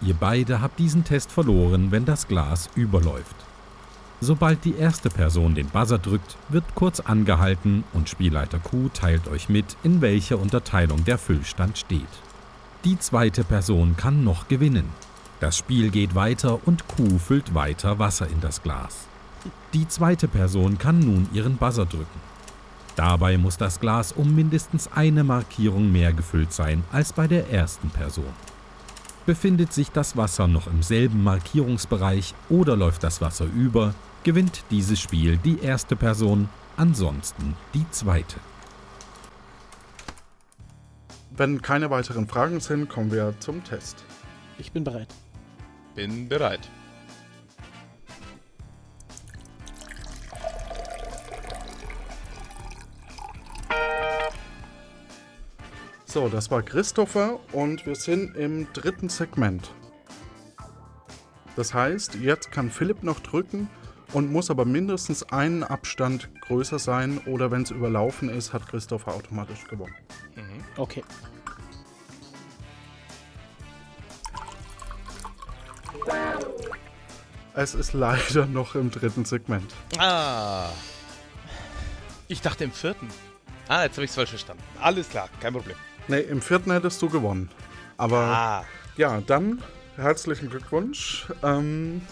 Ihr beide habt diesen Test verloren, wenn das Glas überläuft. Sobald die erste Person den Buzzer drückt, wird kurz angehalten und Spielleiter Q teilt euch mit, in welcher Unterteilung der Füllstand steht. Die zweite Person kann noch gewinnen. Das Spiel geht weiter und Q füllt weiter Wasser in das Glas. Die zweite Person kann nun ihren Buzzer drücken. Dabei muss das Glas um mindestens eine Markierung mehr gefüllt sein als bei der ersten Person. Befindet sich das Wasser noch im selben Markierungsbereich oder läuft das Wasser über, gewinnt dieses Spiel die erste Person, ansonsten die zweite. Wenn keine weiteren Fragen sind, kommen wir zum Test. Ich bin bereit. Bin bereit. So, das war Christopher und wir sind im dritten Segment. Das heißt, jetzt kann Philipp noch drücken und muss aber mindestens einen Abstand größer sein oder wenn es überlaufen ist, hat Christopher automatisch gewonnen. Okay. Es ist leider noch im dritten Segment. Ah. Ich dachte im vierten. Ah, jetzt habe ich es falsch verstanden. Alles klar, kein Problem. Ne, im vierten hättest du gewonnen. Aber Ah. ja, dann herzlichen Glückwunsch. Ähm,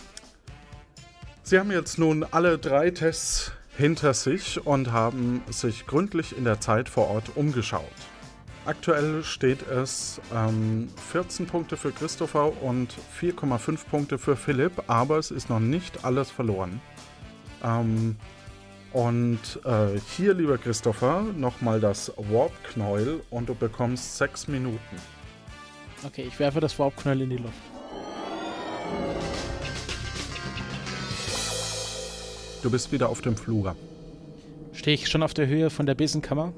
Sie haben jetzt nun alle drei Tests hinter sich und haben sich gründlich in der Zeit vor Ort umgeschaut. Aktuell steht es ähm, 14 Punkte für Christopher und 4,5 Punkte für Philipp, aber es ist noch nicht alles verloren. Ähm, und äh, hier, lieber Christopher, nochmal das Warp-Knäuel und du bekommst 6 Minuten. Okay, ich werfe das Warp-Knäuel in die Luft. Du bist wieder auf dem Flur. Stehe ich schon auf der Höhe von der Besenkammer?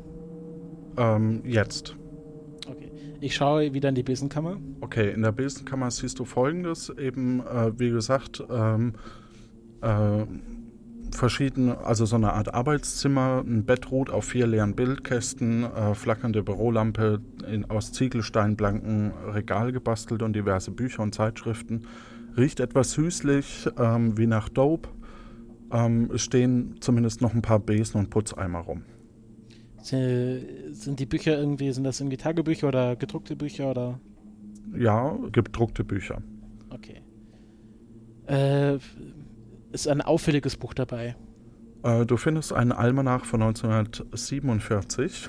Ähm, jetzt. Ich schaue wieder in die Besenkammer. Okay, in der Besenkammer siehst du folgendes: eben, äh, wie gesagt, ähm, äh, verschiedene, also so eine Art Arbeitszimmer, ein Bett ruht auf vier leeren Bildkästen, äh, flackernde Bürolampe in, aus Ziegelsteinblanken Regal gebastelt und diverse Bücher und Zeitschriften. Riecht etwas süßlich, ähm, wie nach Dope. Ähm, es stehen zumindest noch ein paar Besen und Putzeimer rum. Sind, die Bücher irgendwie, sind das irgendwie Tagebücher oder gedruckte Bücher oder? Ja, gedruckte Bücher. Okay. Äh, ist ein auffälliges Buch dabei. Äh, du findest einen Almanach von 1947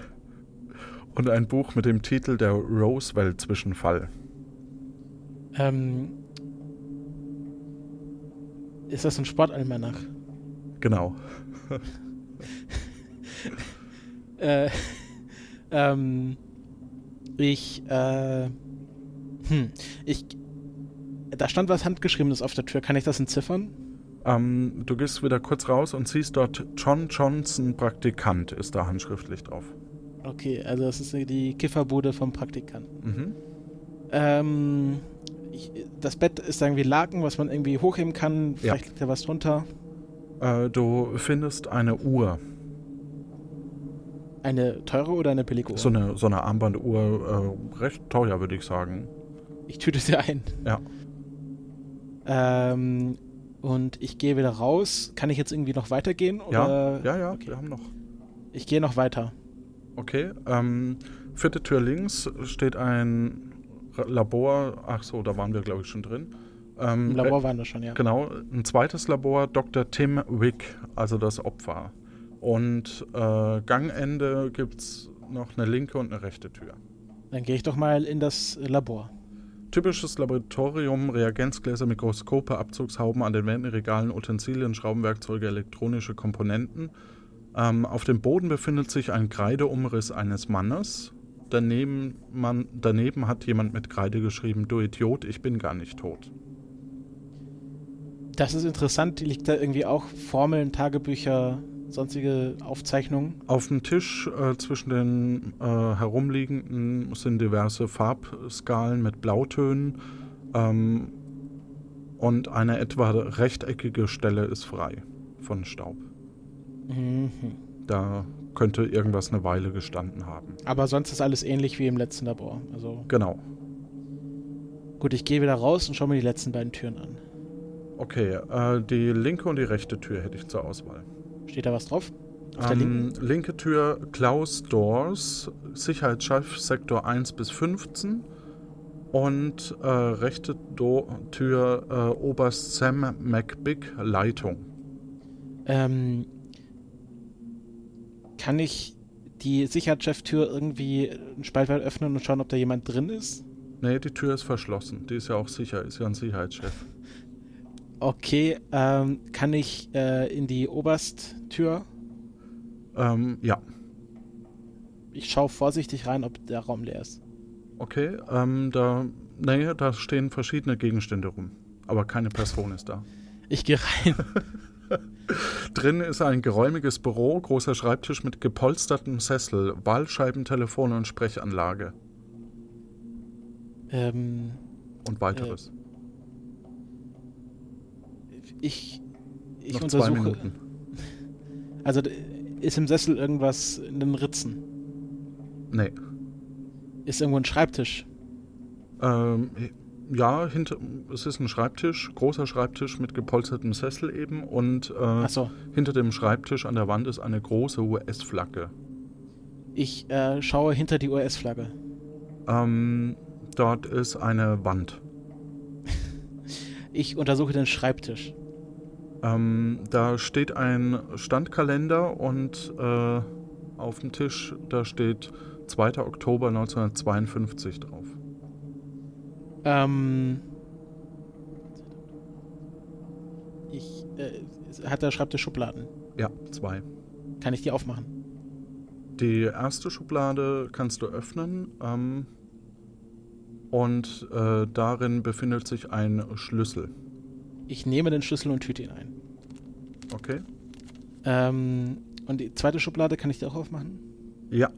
und ein Buch mit dem Titel Der Roosevelt-Zwischenfall. Ähm, ist das ein Sportalmanach? Genau. <laughs> Äh, <laughs> ähm, ich, äh, hm, ich, da stand was Handgeschriebenes auf der Tür. Kann ich das entziffern? Ähm, du gehst wieder kurz raus und siehst dort John Johnson Praktikant ist da handschriftlich drauf. Okay, also das ist die Kifferbude vom Praktikanten. Mhm. Ähm, ich, das Bett ist irgendwie Laken, was man irgendwie hochheben kann. Vielleicht liegt da was drunter. Äh, du findest eine Uhr. Eine teure oder eine billige Uhr? So eine, so eine Armbanduhr, äh, recht teuer, würde ich sagen. Ich tüte sie ein. Ja. Ähm, und ich gehe wieder raus. Kann ich jetzt irgendwie noch weitergehen? Ja, Oder? ja, ja, Okay. wir haben noch. Ich gehe noch weiter. Okay, ähm, vierte Tür links steht ein Labor. Ach so, da waren wir, glaube ich, schon drin. Ähm, Im Labor waren wir schon, ja. Genau, ein zweites Labor, Dr. Tim Wick, also das Opfer. Und äh, Gangende gibt es noch eine linke und eine rechte Tür. Dann gehe ich doch mal in das Labor. Typisches Laboratorium, Reagenzgläser, Mikroskope, Abzugshauben an den Wänden, Regalen, Utensilien, Schraubenwerkzeuge, elektronische Komponenten. Ähm, auf dem Boden befindet sich ein Kreideumriss eines Mannes. Daneben, man, daneben hat jemand mit Kreide geschrieben, du Idiot, ich bin gar nicht tot. Das ist interessant. Liegt da irgendwie auch Formeln, Tagebücher, sonstige Aufzeichnungen? Auf dem Tisch äh, zwischen den äh, herumliegenden sind diverse Farbskalen mit Blautönen ähm, und eine etwa rechteckige Stelle ist frei von Staub. Mhm. Da könnte irgendwas eine Weile gestanden haben. Aber sonst ist alles ähnlich wie im letzten Labor. Also Genau. gut, ich gehe wieder raus und schaue mir die letzten beiden Türen an. Okay, äh, die linke und die rechte Tür hätte ich zur Auswahl. Steht da was drauf? Ähm, linke Tür Klaus Doors, Sicherheitschef Sektor 1 bis 15. Und äh, rechte Do Tür äh, Oberst Sam McBig, Leitung. Ähm, kann ich die Sicherheitscheftür irgendwie einen Spalt weit öffnen und schauen, ob da jemand drin ist? Nee, die Tür ist verschlossen. Die ist ja auch sicher, ist ja ein Sicherheitschef. Okay, ähm, kann ich äh, in die Obersttür? Ähm, ja, Ich schaue vorsichtig rein, ob der Raum leer ist. okay. Ähm, da, nee, da stehen verschiedene Gegenstände rum. Aber keine Person ist da. Ich gehe rein. <laughs> <laughs> Drin ist ein geräumiges Büro, großer Schreibtisch mit gepolstertem Sessel, Wahlscheibentelefon und Sprechanlage ähm, und weiteres. ich ich Noch zwei untersuche. Minuten. Also ist im Sessel irgendwas in den Ritzen? Nee. Ist irgendwo ein Schreibtisch? Ähm, ja, hinter, es ist ein Schreibtisch, großer Schreibtisch mit gepolstertem Sessel eben und äh, so. hinter dem Schreibtisch an der Wand ist eine große US-Flagge. Ich äh, schaue hinter die US-Flagge. Ähm, dort ist eine Wand. Ich untersuche den Schreibtisch. Ähm, da steht ein Standkalender und äh, auf dem Tisch, da steht 2. Oktober 1952 drauf. Ähm. Ich. Äh, hat der Schreibtisch Schubladen? Ja, zwei. Kann ich die aufmachen? Die erste Schublade kannst du öffnen ähm, und äh, darin befindet sich ein Schlüssel. Ich nehme den Schlüssel und tüte ihn ein. Okay? Ähm, und die zweite Schublade kann ich die auch aufmachen? Ja.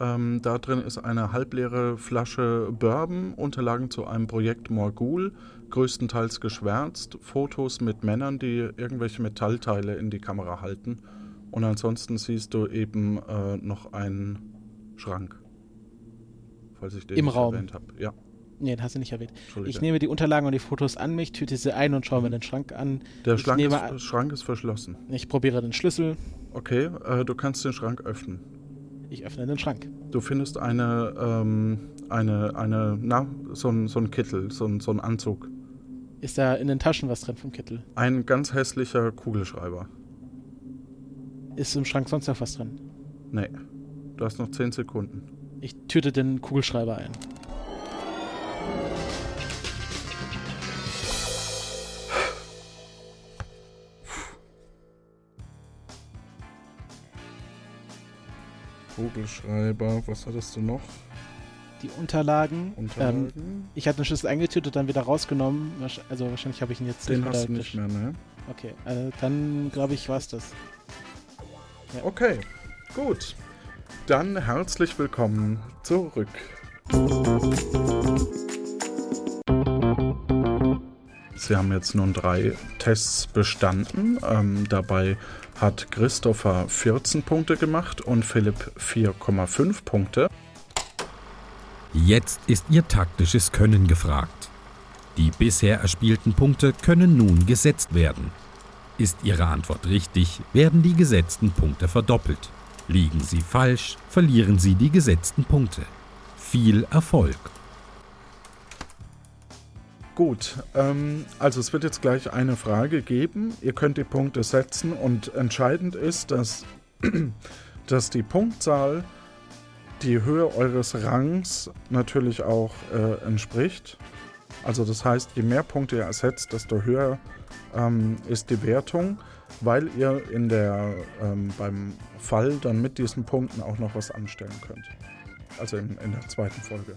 Ähm, da drin ist eine halbleere Flasche Bourbon, Unterlagen zu einem Projekt Morgul, größtenteils geschwärzt, Fotos mit Männern, die irgendwelche Metallteile in die Kamera halten. Und ansonsten siehst du eben äh, noch einen Schrank. Falls ich den Im nicht Raum. erwähnt habe. Ja, Nee, den hast du nicht erwähnt. Ich nehme die Unterlagen und die Fotos an mich, tüte sie ein und schaue mir den Schrank an. Der Schrank ist, an- Schrank ist verschlossen. Ich probiere den Schlüssel. Okay, äh, du kannst den Schrank öffnen. Ich öffne den Schrank. Du findest eine, ähm, eine, eine, na, so ein, so ein Kittel, so ein, so ein Anzug. Ist da in den Taschen was drin vom Kittel? Ein ganz hässlicher Kugelschreiber. Ist im Schrank sonst noch was drin? Nee, du hast noch 10 Sekunden. Ich tüte den Kugelschreiber ein. Kugelschreiber, was hattest du noch? Die Unterlagen. Ähm, Unterlagen? ich hatte den Schlüssel eingetütet, dann wieder rausgenommen. Also wahrscheinlich habe ich ihn jetzt Den nicht hast du mehr nicht mehr, ne? Okay, äh, dann glaube ich, war's das. Okay, gut. Dann herzlich willkommen zurück. Sie haben jetzt nun drei Tests bestanden. Ähm, dabei hat Christopher 14 Punkte gemacht und Philipp 4,5 Punkte. Jetzt ist Ihr taktisches Können gefragt. Die bisher erspielten Punkte können nun gesetzt werden. Ist Ihre Antwort richtig, werden die gesetzten Punkte verdoppelt. Liegen Sie falsch, verlieren Sie die gesetzten Punkte. Viel Erfolg! Gut, ähm, also es wird jetzt gleich eine Frage geben. Ihr könnt die Punkte setzen und entscheidend ist, dass, <clears throat> dass die Punktzahl die Höhe eures Rangs natürlich auch äh, entspricht. Also das heißt, je mehr Punkte ihr ersetzt, desto höher ähm, ist die Wertung, weil ihr in der, ähm, beim Fall dann mit diesen Punkten auch noch was anstellen könnt. Also in, in der zweiten Folge.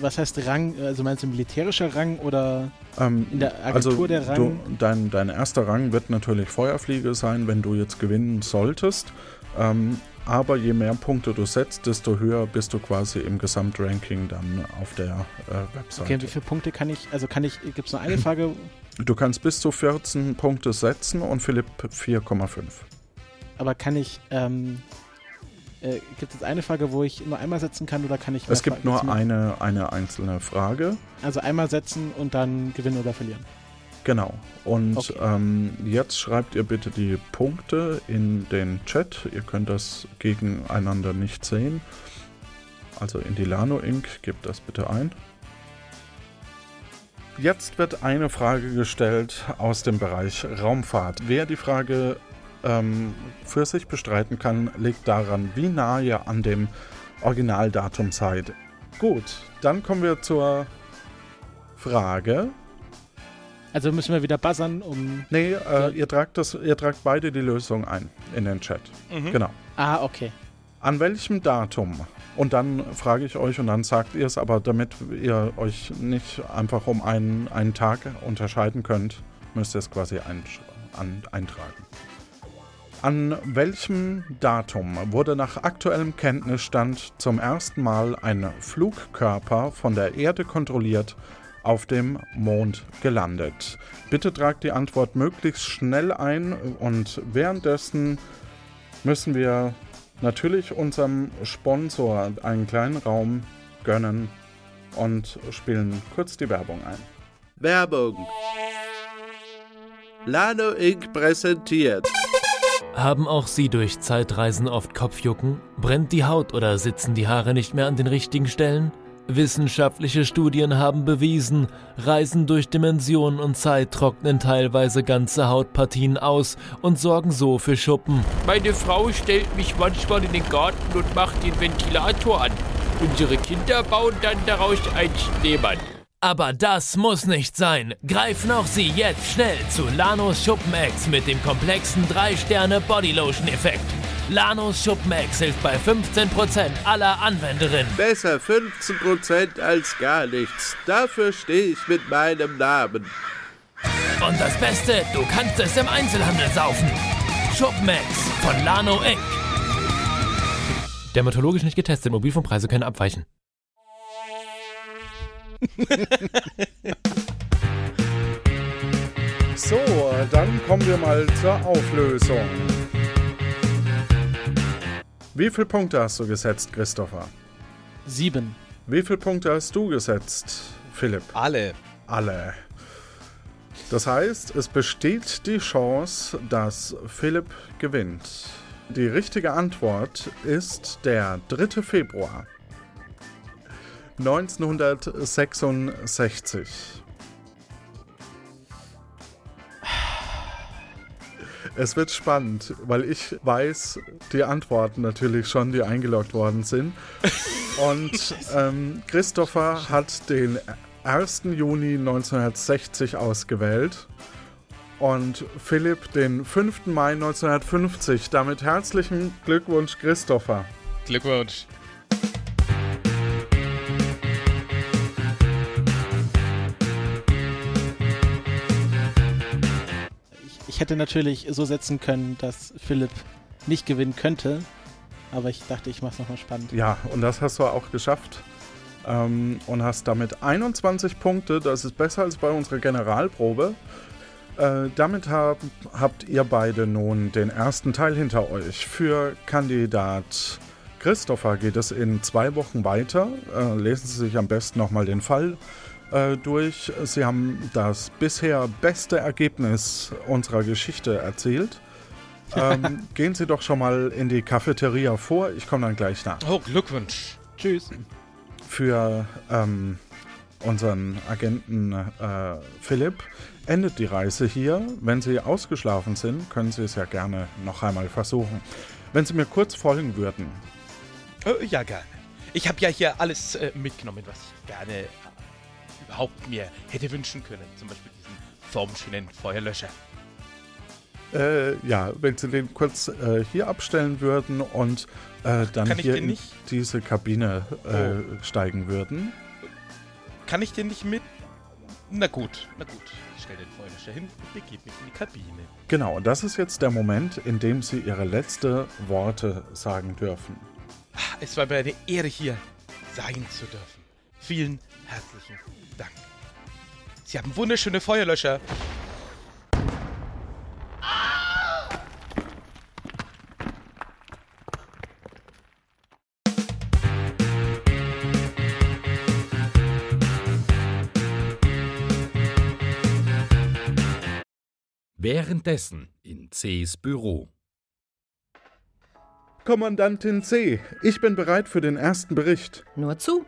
Was heißt Rang? Also meinst du militärischer Rang oder Ähm, in der Agentur also der Rang? Du, dein, dein erster Rang wird natürlich Feuerfliege sein, wenn du jetzt gewinnen solltest. Ähm, aber je mehr Punkte du setzt, desto höher bist du quasi im Gesamtranking dann auf der äh, Webseite. Okay, und wie viele Punkte kann ich, also kann ich, gibt es nur eine Frage? Du kannst bis zu 14 Punkte setzen und Philipp 4,5. Aber kann ich, ähm, äh, gibt es eine Frage, wo ich nur einmal setzen kann oder kann ich Es gibt mehr nur eine, eine einzelne Frage. Also einmal setzen und dann gewinnen oder verlieren. Genau. Und Okay. ähm, jetzt schreibt ihr bitte die Punkte in den Chat. Ihr könnt das gegeneinander nicht sehen. Also in die Lano Inc. Gebt das bitte ein. Jetzt wird eine Frage gestellt aus dem Bereich Raumfahrt. Wer die Frage ähm, für sich bestreiten kann, liegt daran, wie nah ihr an dem Originaldatum seid. Gut, dann kommen wir zur Frage. Also müssen wir wieder buzzern, um. Nee, äh, ihr, tragt das, ihr tragt beide die Lösung ein in den Chat. Mhm. Genau. Ah, okay. An welchem Datum? Und dann frage ich euch und dann sagt ihr es, aber damit ihr euch nicht einfach um einen, einen Tag unterscheiden könnt, müsst ihr es quasi einsch- an, eintragen. An welchem Datum wurde nach aktuellem Kenntnisstand zum ersten Mal ein Flugkörper von der Erde kontrolliert auf dem Mond gelandet? Bitte tragt die Antwort möglichst schnell ein und währenddessen müssen wir natürlich unserem Sponsor einen kleinen Raum gönnen und spielen kurz die Werbung ein. Werbung. Lano Inc. präsentiert. Haben auch Sie durch Zeitreisen oft Kopfjucken? Brennt die Haut oder sitzen die Haare nicht mehr an den richtigen Stellen? Wissenschaftliche Studien haben bewiesen, Reisen durch Dimensionen und Zeit trocknen teilweise ganze Hautpartien aus und sorgen so für Schuppen. Meine Frau stellt mich manchmal in den Garten und macht den Ventilator an. Unsere Kinder bauen dann daraus einen Schneemann. Aber das muss nicht sein. Greifen auch Sie jetzt schnell zu Lanos Schuppenex mit dem komplexen 3-Sterne-Bodylotion-Effekt. Lanos Schuppenex hilft bei 15% aller Anwenderinnen. Besser 15% als gar nichts. Dafür stehe ich mit meinem Namen. Und das Beste, du kannst es im Einzelhandel saufen. Schuppenex von Lano Inc. Dermatologisch nicht getestet, Mobilfunkpreise können abweichen. <laughs> So, dann kommen wir mal zur Auflösung. Wie viele Punkte hast du gesetzt, Christopher? Sieben. Wie viele Punkte hast du gesetzt, Philipp? Alle. Alle. Das heißt, es besteht die Chance, dass Philipp gewinnt. Die richtige Antwort ist der 3. Februar 1966. Es wird spannend, weil ich weiß die Antworten natürlich schon, die eingeloggt worden sind. Und <laughs> ähm, Christopher hat den 1. Juni 1960 ausgewählt und Philipp den 5. Mai 1950. Damit herzlichen Glückwunsch, Christopher. Glückwunsch. Ich, hätte natürlich so setzen können, dass Philipp nicht gewinnen könnte. Aber ich dachte, ich mach's nochmal spannend. Ja, und das hast du auch geschafft. ähm, und hast damit 21 Punkte. Das ist besser als bei unserer Generalprobe. Äh, damit hab, habt ihr beide nun den ersten Teil hinter euch. Für Kandidat Christopher geht es in zwei Wochen weiter. Äh, lesen Sie sich am besten nochmal den Fall äh, durch. Sie haben das bisher beste Ergebnis unserer Geschichte erzielt. <laughs> Ähm, gehen Sie doch schon mal in die Cafeteria vor. Ich komme dann gleich nach. Oh, Glückwunsch. Tschüss. Für ähm, unseren Agenten äh, Philipp endet die Reise hier. Wenn Sie ausgeschlafen sind, können Sie es ja gerne noch einmal versuchen. Wenn Sie mir kurz folgen würden. Äh, ja, gerne. Ich habe ja hier alles äh, mitgenommen, was ich gerne überhaupt mir hätte wünschen können. Zum Beispiel diesen formschönen Feuerlöscher. Äh, ja, wenn Sie den kurz äh, hier abstellen würden und äh, dann Kann hier in diese Kabine äh, steigen würden. Kann ich den nicht mit? Na gut, na gut. Ich stelle den Feuerlöscher hin und begebe mich in die Kabine. Genau, und das ist jetzt der Moment, in dem Sie Ihre letzte Worte sagen dürfen. Es war mir eine Ehre, hier sein zu dürfen. Vielen herzlichen Dank. Sie haben wunderschöne Feuerlöscher. Währenddessen in Cs Büro. Kommandantin C, ich bin bereit für den ersten Bericht. Nur zu.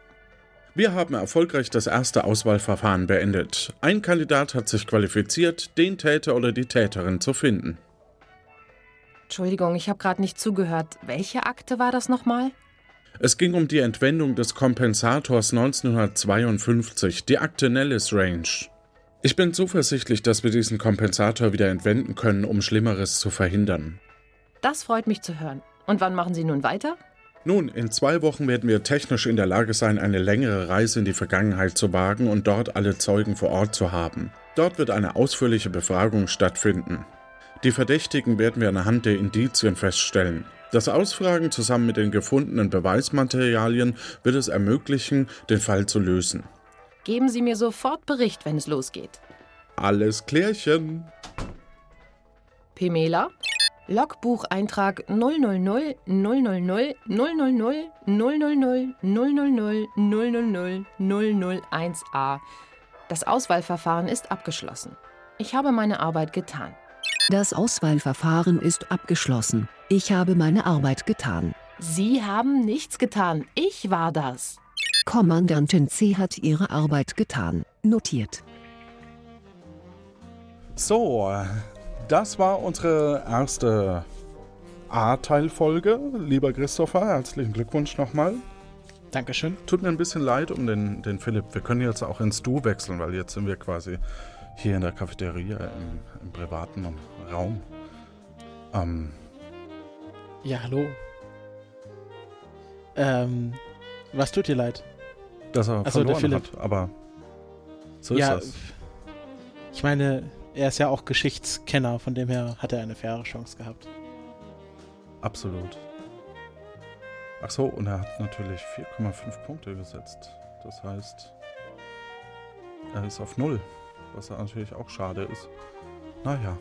Wir haben erfolgreich das erste Auswahlverfahren beendet. Ein Kandidat hat sich qualifiziert, den Täter oder die Täterin zu finden. Entschuldigung, ich habe gerade nicht zugehört. Welche Akte war das nochmal? Es ging um die Entwendung des Kompensators 1952, die Akte Nellis Range. Ich bin zuversichtlich, dass wir diesen Kompensator wieder entwenden können, um Schlimmeres zu verhindern. Das freut mich zu hören. Und wann machen Sie nun weiter? Nun, in zwei Wochen werden wir technisch in der Lage sein, eine längere Reise in die Vergangenheit zu wagen und dort alle Zeugen vor Ort zu haben. Dort wird eine ausführliche Befragung stattfinden. Die Verdächtigen werden wir anhand der Indizien feststellen. Das Ausfragen zusammen mit den gefundenen Beweismaterialien wird es ermöglichen, den Fall zu lösen. Geben Sie mir sofort Bericht, wenn es losgeht. Alles klärchen. Pemela? Logbucheintrag 000 000 000 000 000 000 001a. Das Auswahlverfahren ist abgeschlossen. Ich habe meine Arbeit getan. Das Auswahlverfahren ist abgeschlossen. Ich habe meine Arbeit getan. Sie haben nichts getan. Ich war das. Kommandantin C hat ihre Arbeit getan. Notiert. So, das war unsere erste A-Teilfolge. Lieber Christopher, herzlichen Glückwunsch nochmal. Dankeschön. Tut mir ein bisschen leid um den, den Philipp. Wir können jetzt auch ins Du wechseln, weil jetzt sind wir quasi hier in der Cafeteria im, im privaten Raum. Ähm, Ja, hallo. Ähm, was tut dir leid? dass er Ach so, der verloren Philipp. hat, aber so ja, ist das. ich meine, er ist ja auch Geschichtskenner, von dem her hat er eine faire Chance gehabt. Absolut. Ach so, und er hat natürlich 4,5 Punkte gesetzt. Das heißt, er ist auf Null, was natürlich auch schade ist. Naja.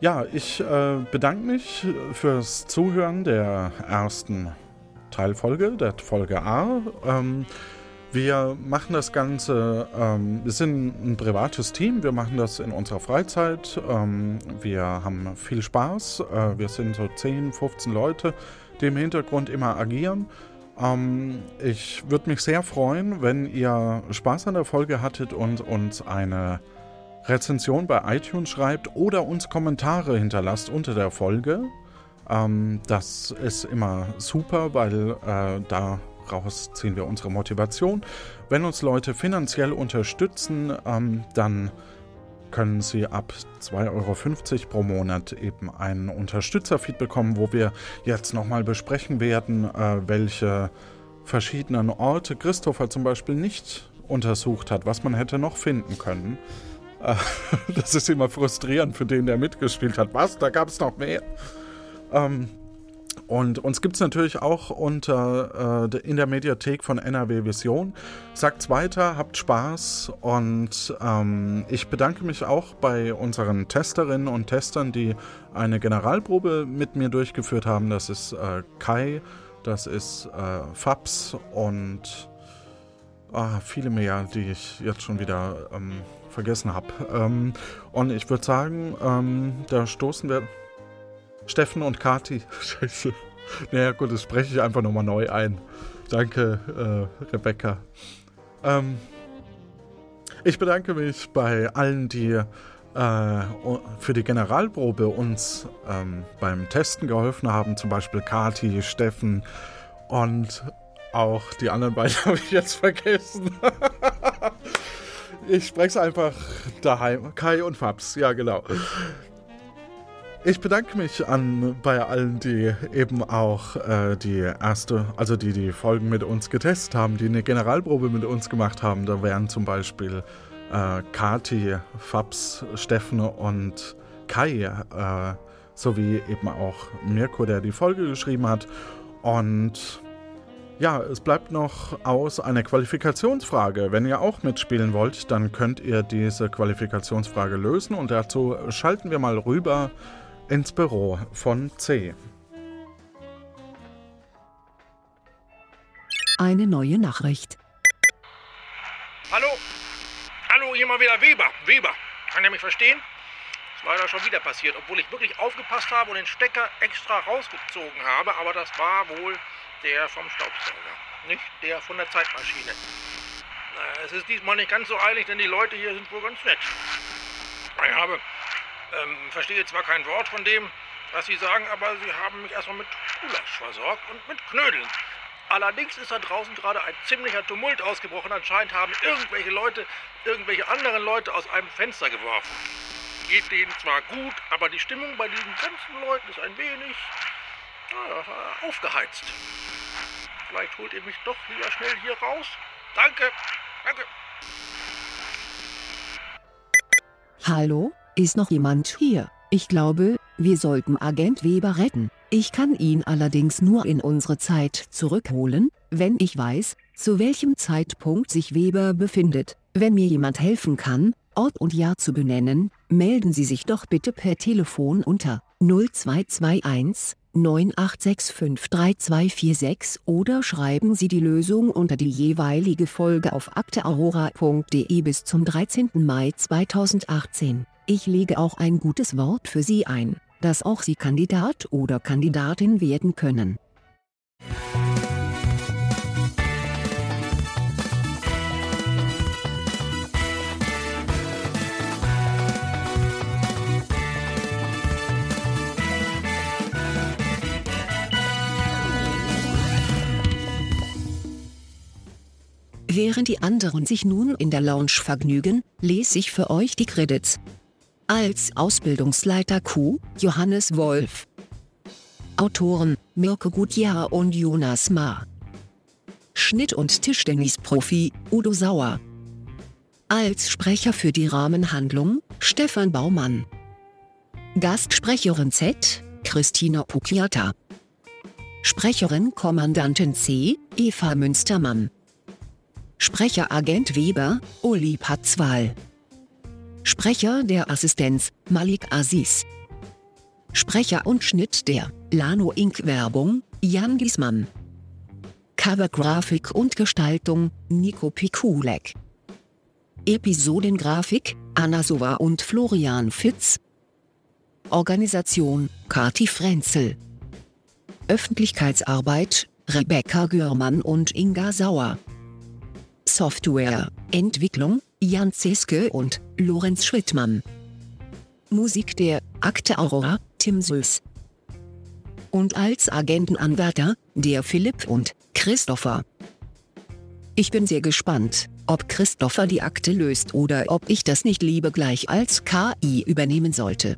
Ja, ich äh, bedanke mich fürs Zuhören der ersten Teilfolge, der Folge A. Ähm, wir machen das Ganze, ähm, wir sind ein privates Team, wir machen das in unserer Freizeit, ähm, wir haben viel Spaß, äh, wir sind so 10, 15 Leute, die im Hintergrund immer agieren. Ähm, ich würde mich sehr freuen, wenn ihr Spaß an der Folge hattet und uns eine Rezension bei iTunes schreibt oder uns Kommentare hinterlasst unter der Folge. Ähm, das ist immer super, weil äh, daraus ziehen wir unsere Motivation. Wenn uns Leute finanziell unterstützen, ähm, dann können sie ab 2,50 Euro pro Monat eben einen Unterstützerfeed bekommen, wo wir jetzt nochmal besprechen werden, äh, welche verschiedenen Orte Christopher zum Beispiel nicht untersucht hat, was man hätte noch finden können. Äh, <laughs> Das ist immer frustrierend für den, der mitgespielt hat. Was? Da gab es noch mehr? Ähm, Und uns gibt es natürlich auch unter, äh, in der Mediathek von NRW Vision. Sagt's weiter, habt Spaß und ähm, ich bedanke mich auch bei unseren Testerinnen und Testern, die eine Generalprobe mit mir durchgeführt haben. Das ist äh, Kai, das ist äh, Fabs und ah, viele mehr, die ich jetzt schon wieder ähm, vergessen habe. Ähm, und ich würde sagen, ähm, da stoßen wir. Steffen und Kati. <laughs> Scheiße. Naja, gut, das spreche ich einfach nochmal neu ein. Danke, äh, Rebecca. Ähm, ich bedanke mich bei allen, die äh, für die Generalprobe uns ähm, beim Testen geholfen haben. Zum Beispiel Kati, Steffen und auch die anderen beiden <laughs> habe ich jetzt vergessen. <laughs> ich spreche es einfach daheim. Kai und Fabs, ja genau. Ich bedanke mich an bei allen, die eben auch äh, die erste, also die die Folgen mit uns getestet haben, die eine Generalprobe mit uns gemacht haben. Da wären zum Beispiel äh, Kati, Fabs, Steffen und Kai, äh, sowie eben auch Mirko, der die Folge geschrieben hat. Und ja, es bleibt noch aus eine Qualifikationsfrage. Wenn ihr auch mitspielen wollt, dann könnt ihr diese Qualifikationsfrage lösen und dazu schalten wir mal rüber ins Büro von C. Eine neue Nachricht. Hallo? Hallo, hier mal wieder Weber. Weber. Kann er mich verstehen? Ist leider schon wieder passiert, obwohl ich wirklich aufgepasst habe und den Stecker extra rausgezogen habe, aber das war wohl der vom Staubsauger, nicht der von der Zeitmaschine. Es ist diesmal nicht ganz so eilig, denn die Leute hier sind wohl ganz nett. Ich habe ähm, verstehe zwar kein Wort von dem, was Sie sagen, aber Sie haben mich erstmal mit Gulasch versorgt und mit Knödeln. Allerdings ist da draußen gerade ein ziemlicher Tumult ausgebrochen. Anscheinend haben irgendwelche Leute irgendwelche anderen Leute aus einem Fenster geworfen. Geht denen zwar gut, aber die Stimmung bei diesen ganzen Leuten ist ein wenig äh, aufgeheizt. Vielleicht holt ihr mich doch lieber schnell hier raus. Danke, danke. Hallo? Ist noch jemand hier? Ich glaube, wir sollten Agent Weber retten. Ich kann ihn allerdings nur in unsere Zeit zurückholen, wenn ich weiß, zu welchem Zeitpunkt sich Weber befindet. Wenn mir jemand helfen kann, Ort und Jahr zu benennen, melden Sie sich doch bitte per Telefon unter 0221 98653246 oder schreiben Sie die Lösung unter die jeweilige Folge auf akteaurora.de bis zum 13. Mai 2018. Ich lege auch ein gutes Wort für Sie ein, dass auch Sie Kandidat oder Kandidatin werden können. Während die anderen sich nun in der Lounge vergnügen, lese ich für euch die Credits. Als Ausbildungsleiter Q, Johannes Wolf. Autoren, Mirko Gutjahr und Jonas Ma. Schnitt- und Tischtennisprofi, Udo Sauer. Als Sprecher für die Rahmenhandlung, Stefan Baumann. Gastsprecherin Z, Christina Pucchiata. Sprecherin Kommandantin C, Eva Münstermann. Sprecher Agent Weber, Uli Patzwal. Sprecher der Assistenz, Malik Aziz. Sprecher und Schnitt der Lano Inc. Werbung, Jan Giesmann. Covergrafik und Gestaltung, Nico Pikulek. Episodengrafik, Anna Sova und Florian Fitz. Organisation, Kati Frenzel. Öffentlichkeitsarbeit, Rebecca Görmann und Inga Sauer. Software, Entwicklung, Jan Zeske und Lorenz Schrittmann. Musik der Akte Aurora, Tim Süß. Und als Agentenanwärter, der Philipp und Christopher. Ich bin sehr gespannt, ob Christopher die Akte löst oder ob ich das nicht lieber gleich als KI übernehmen sollte.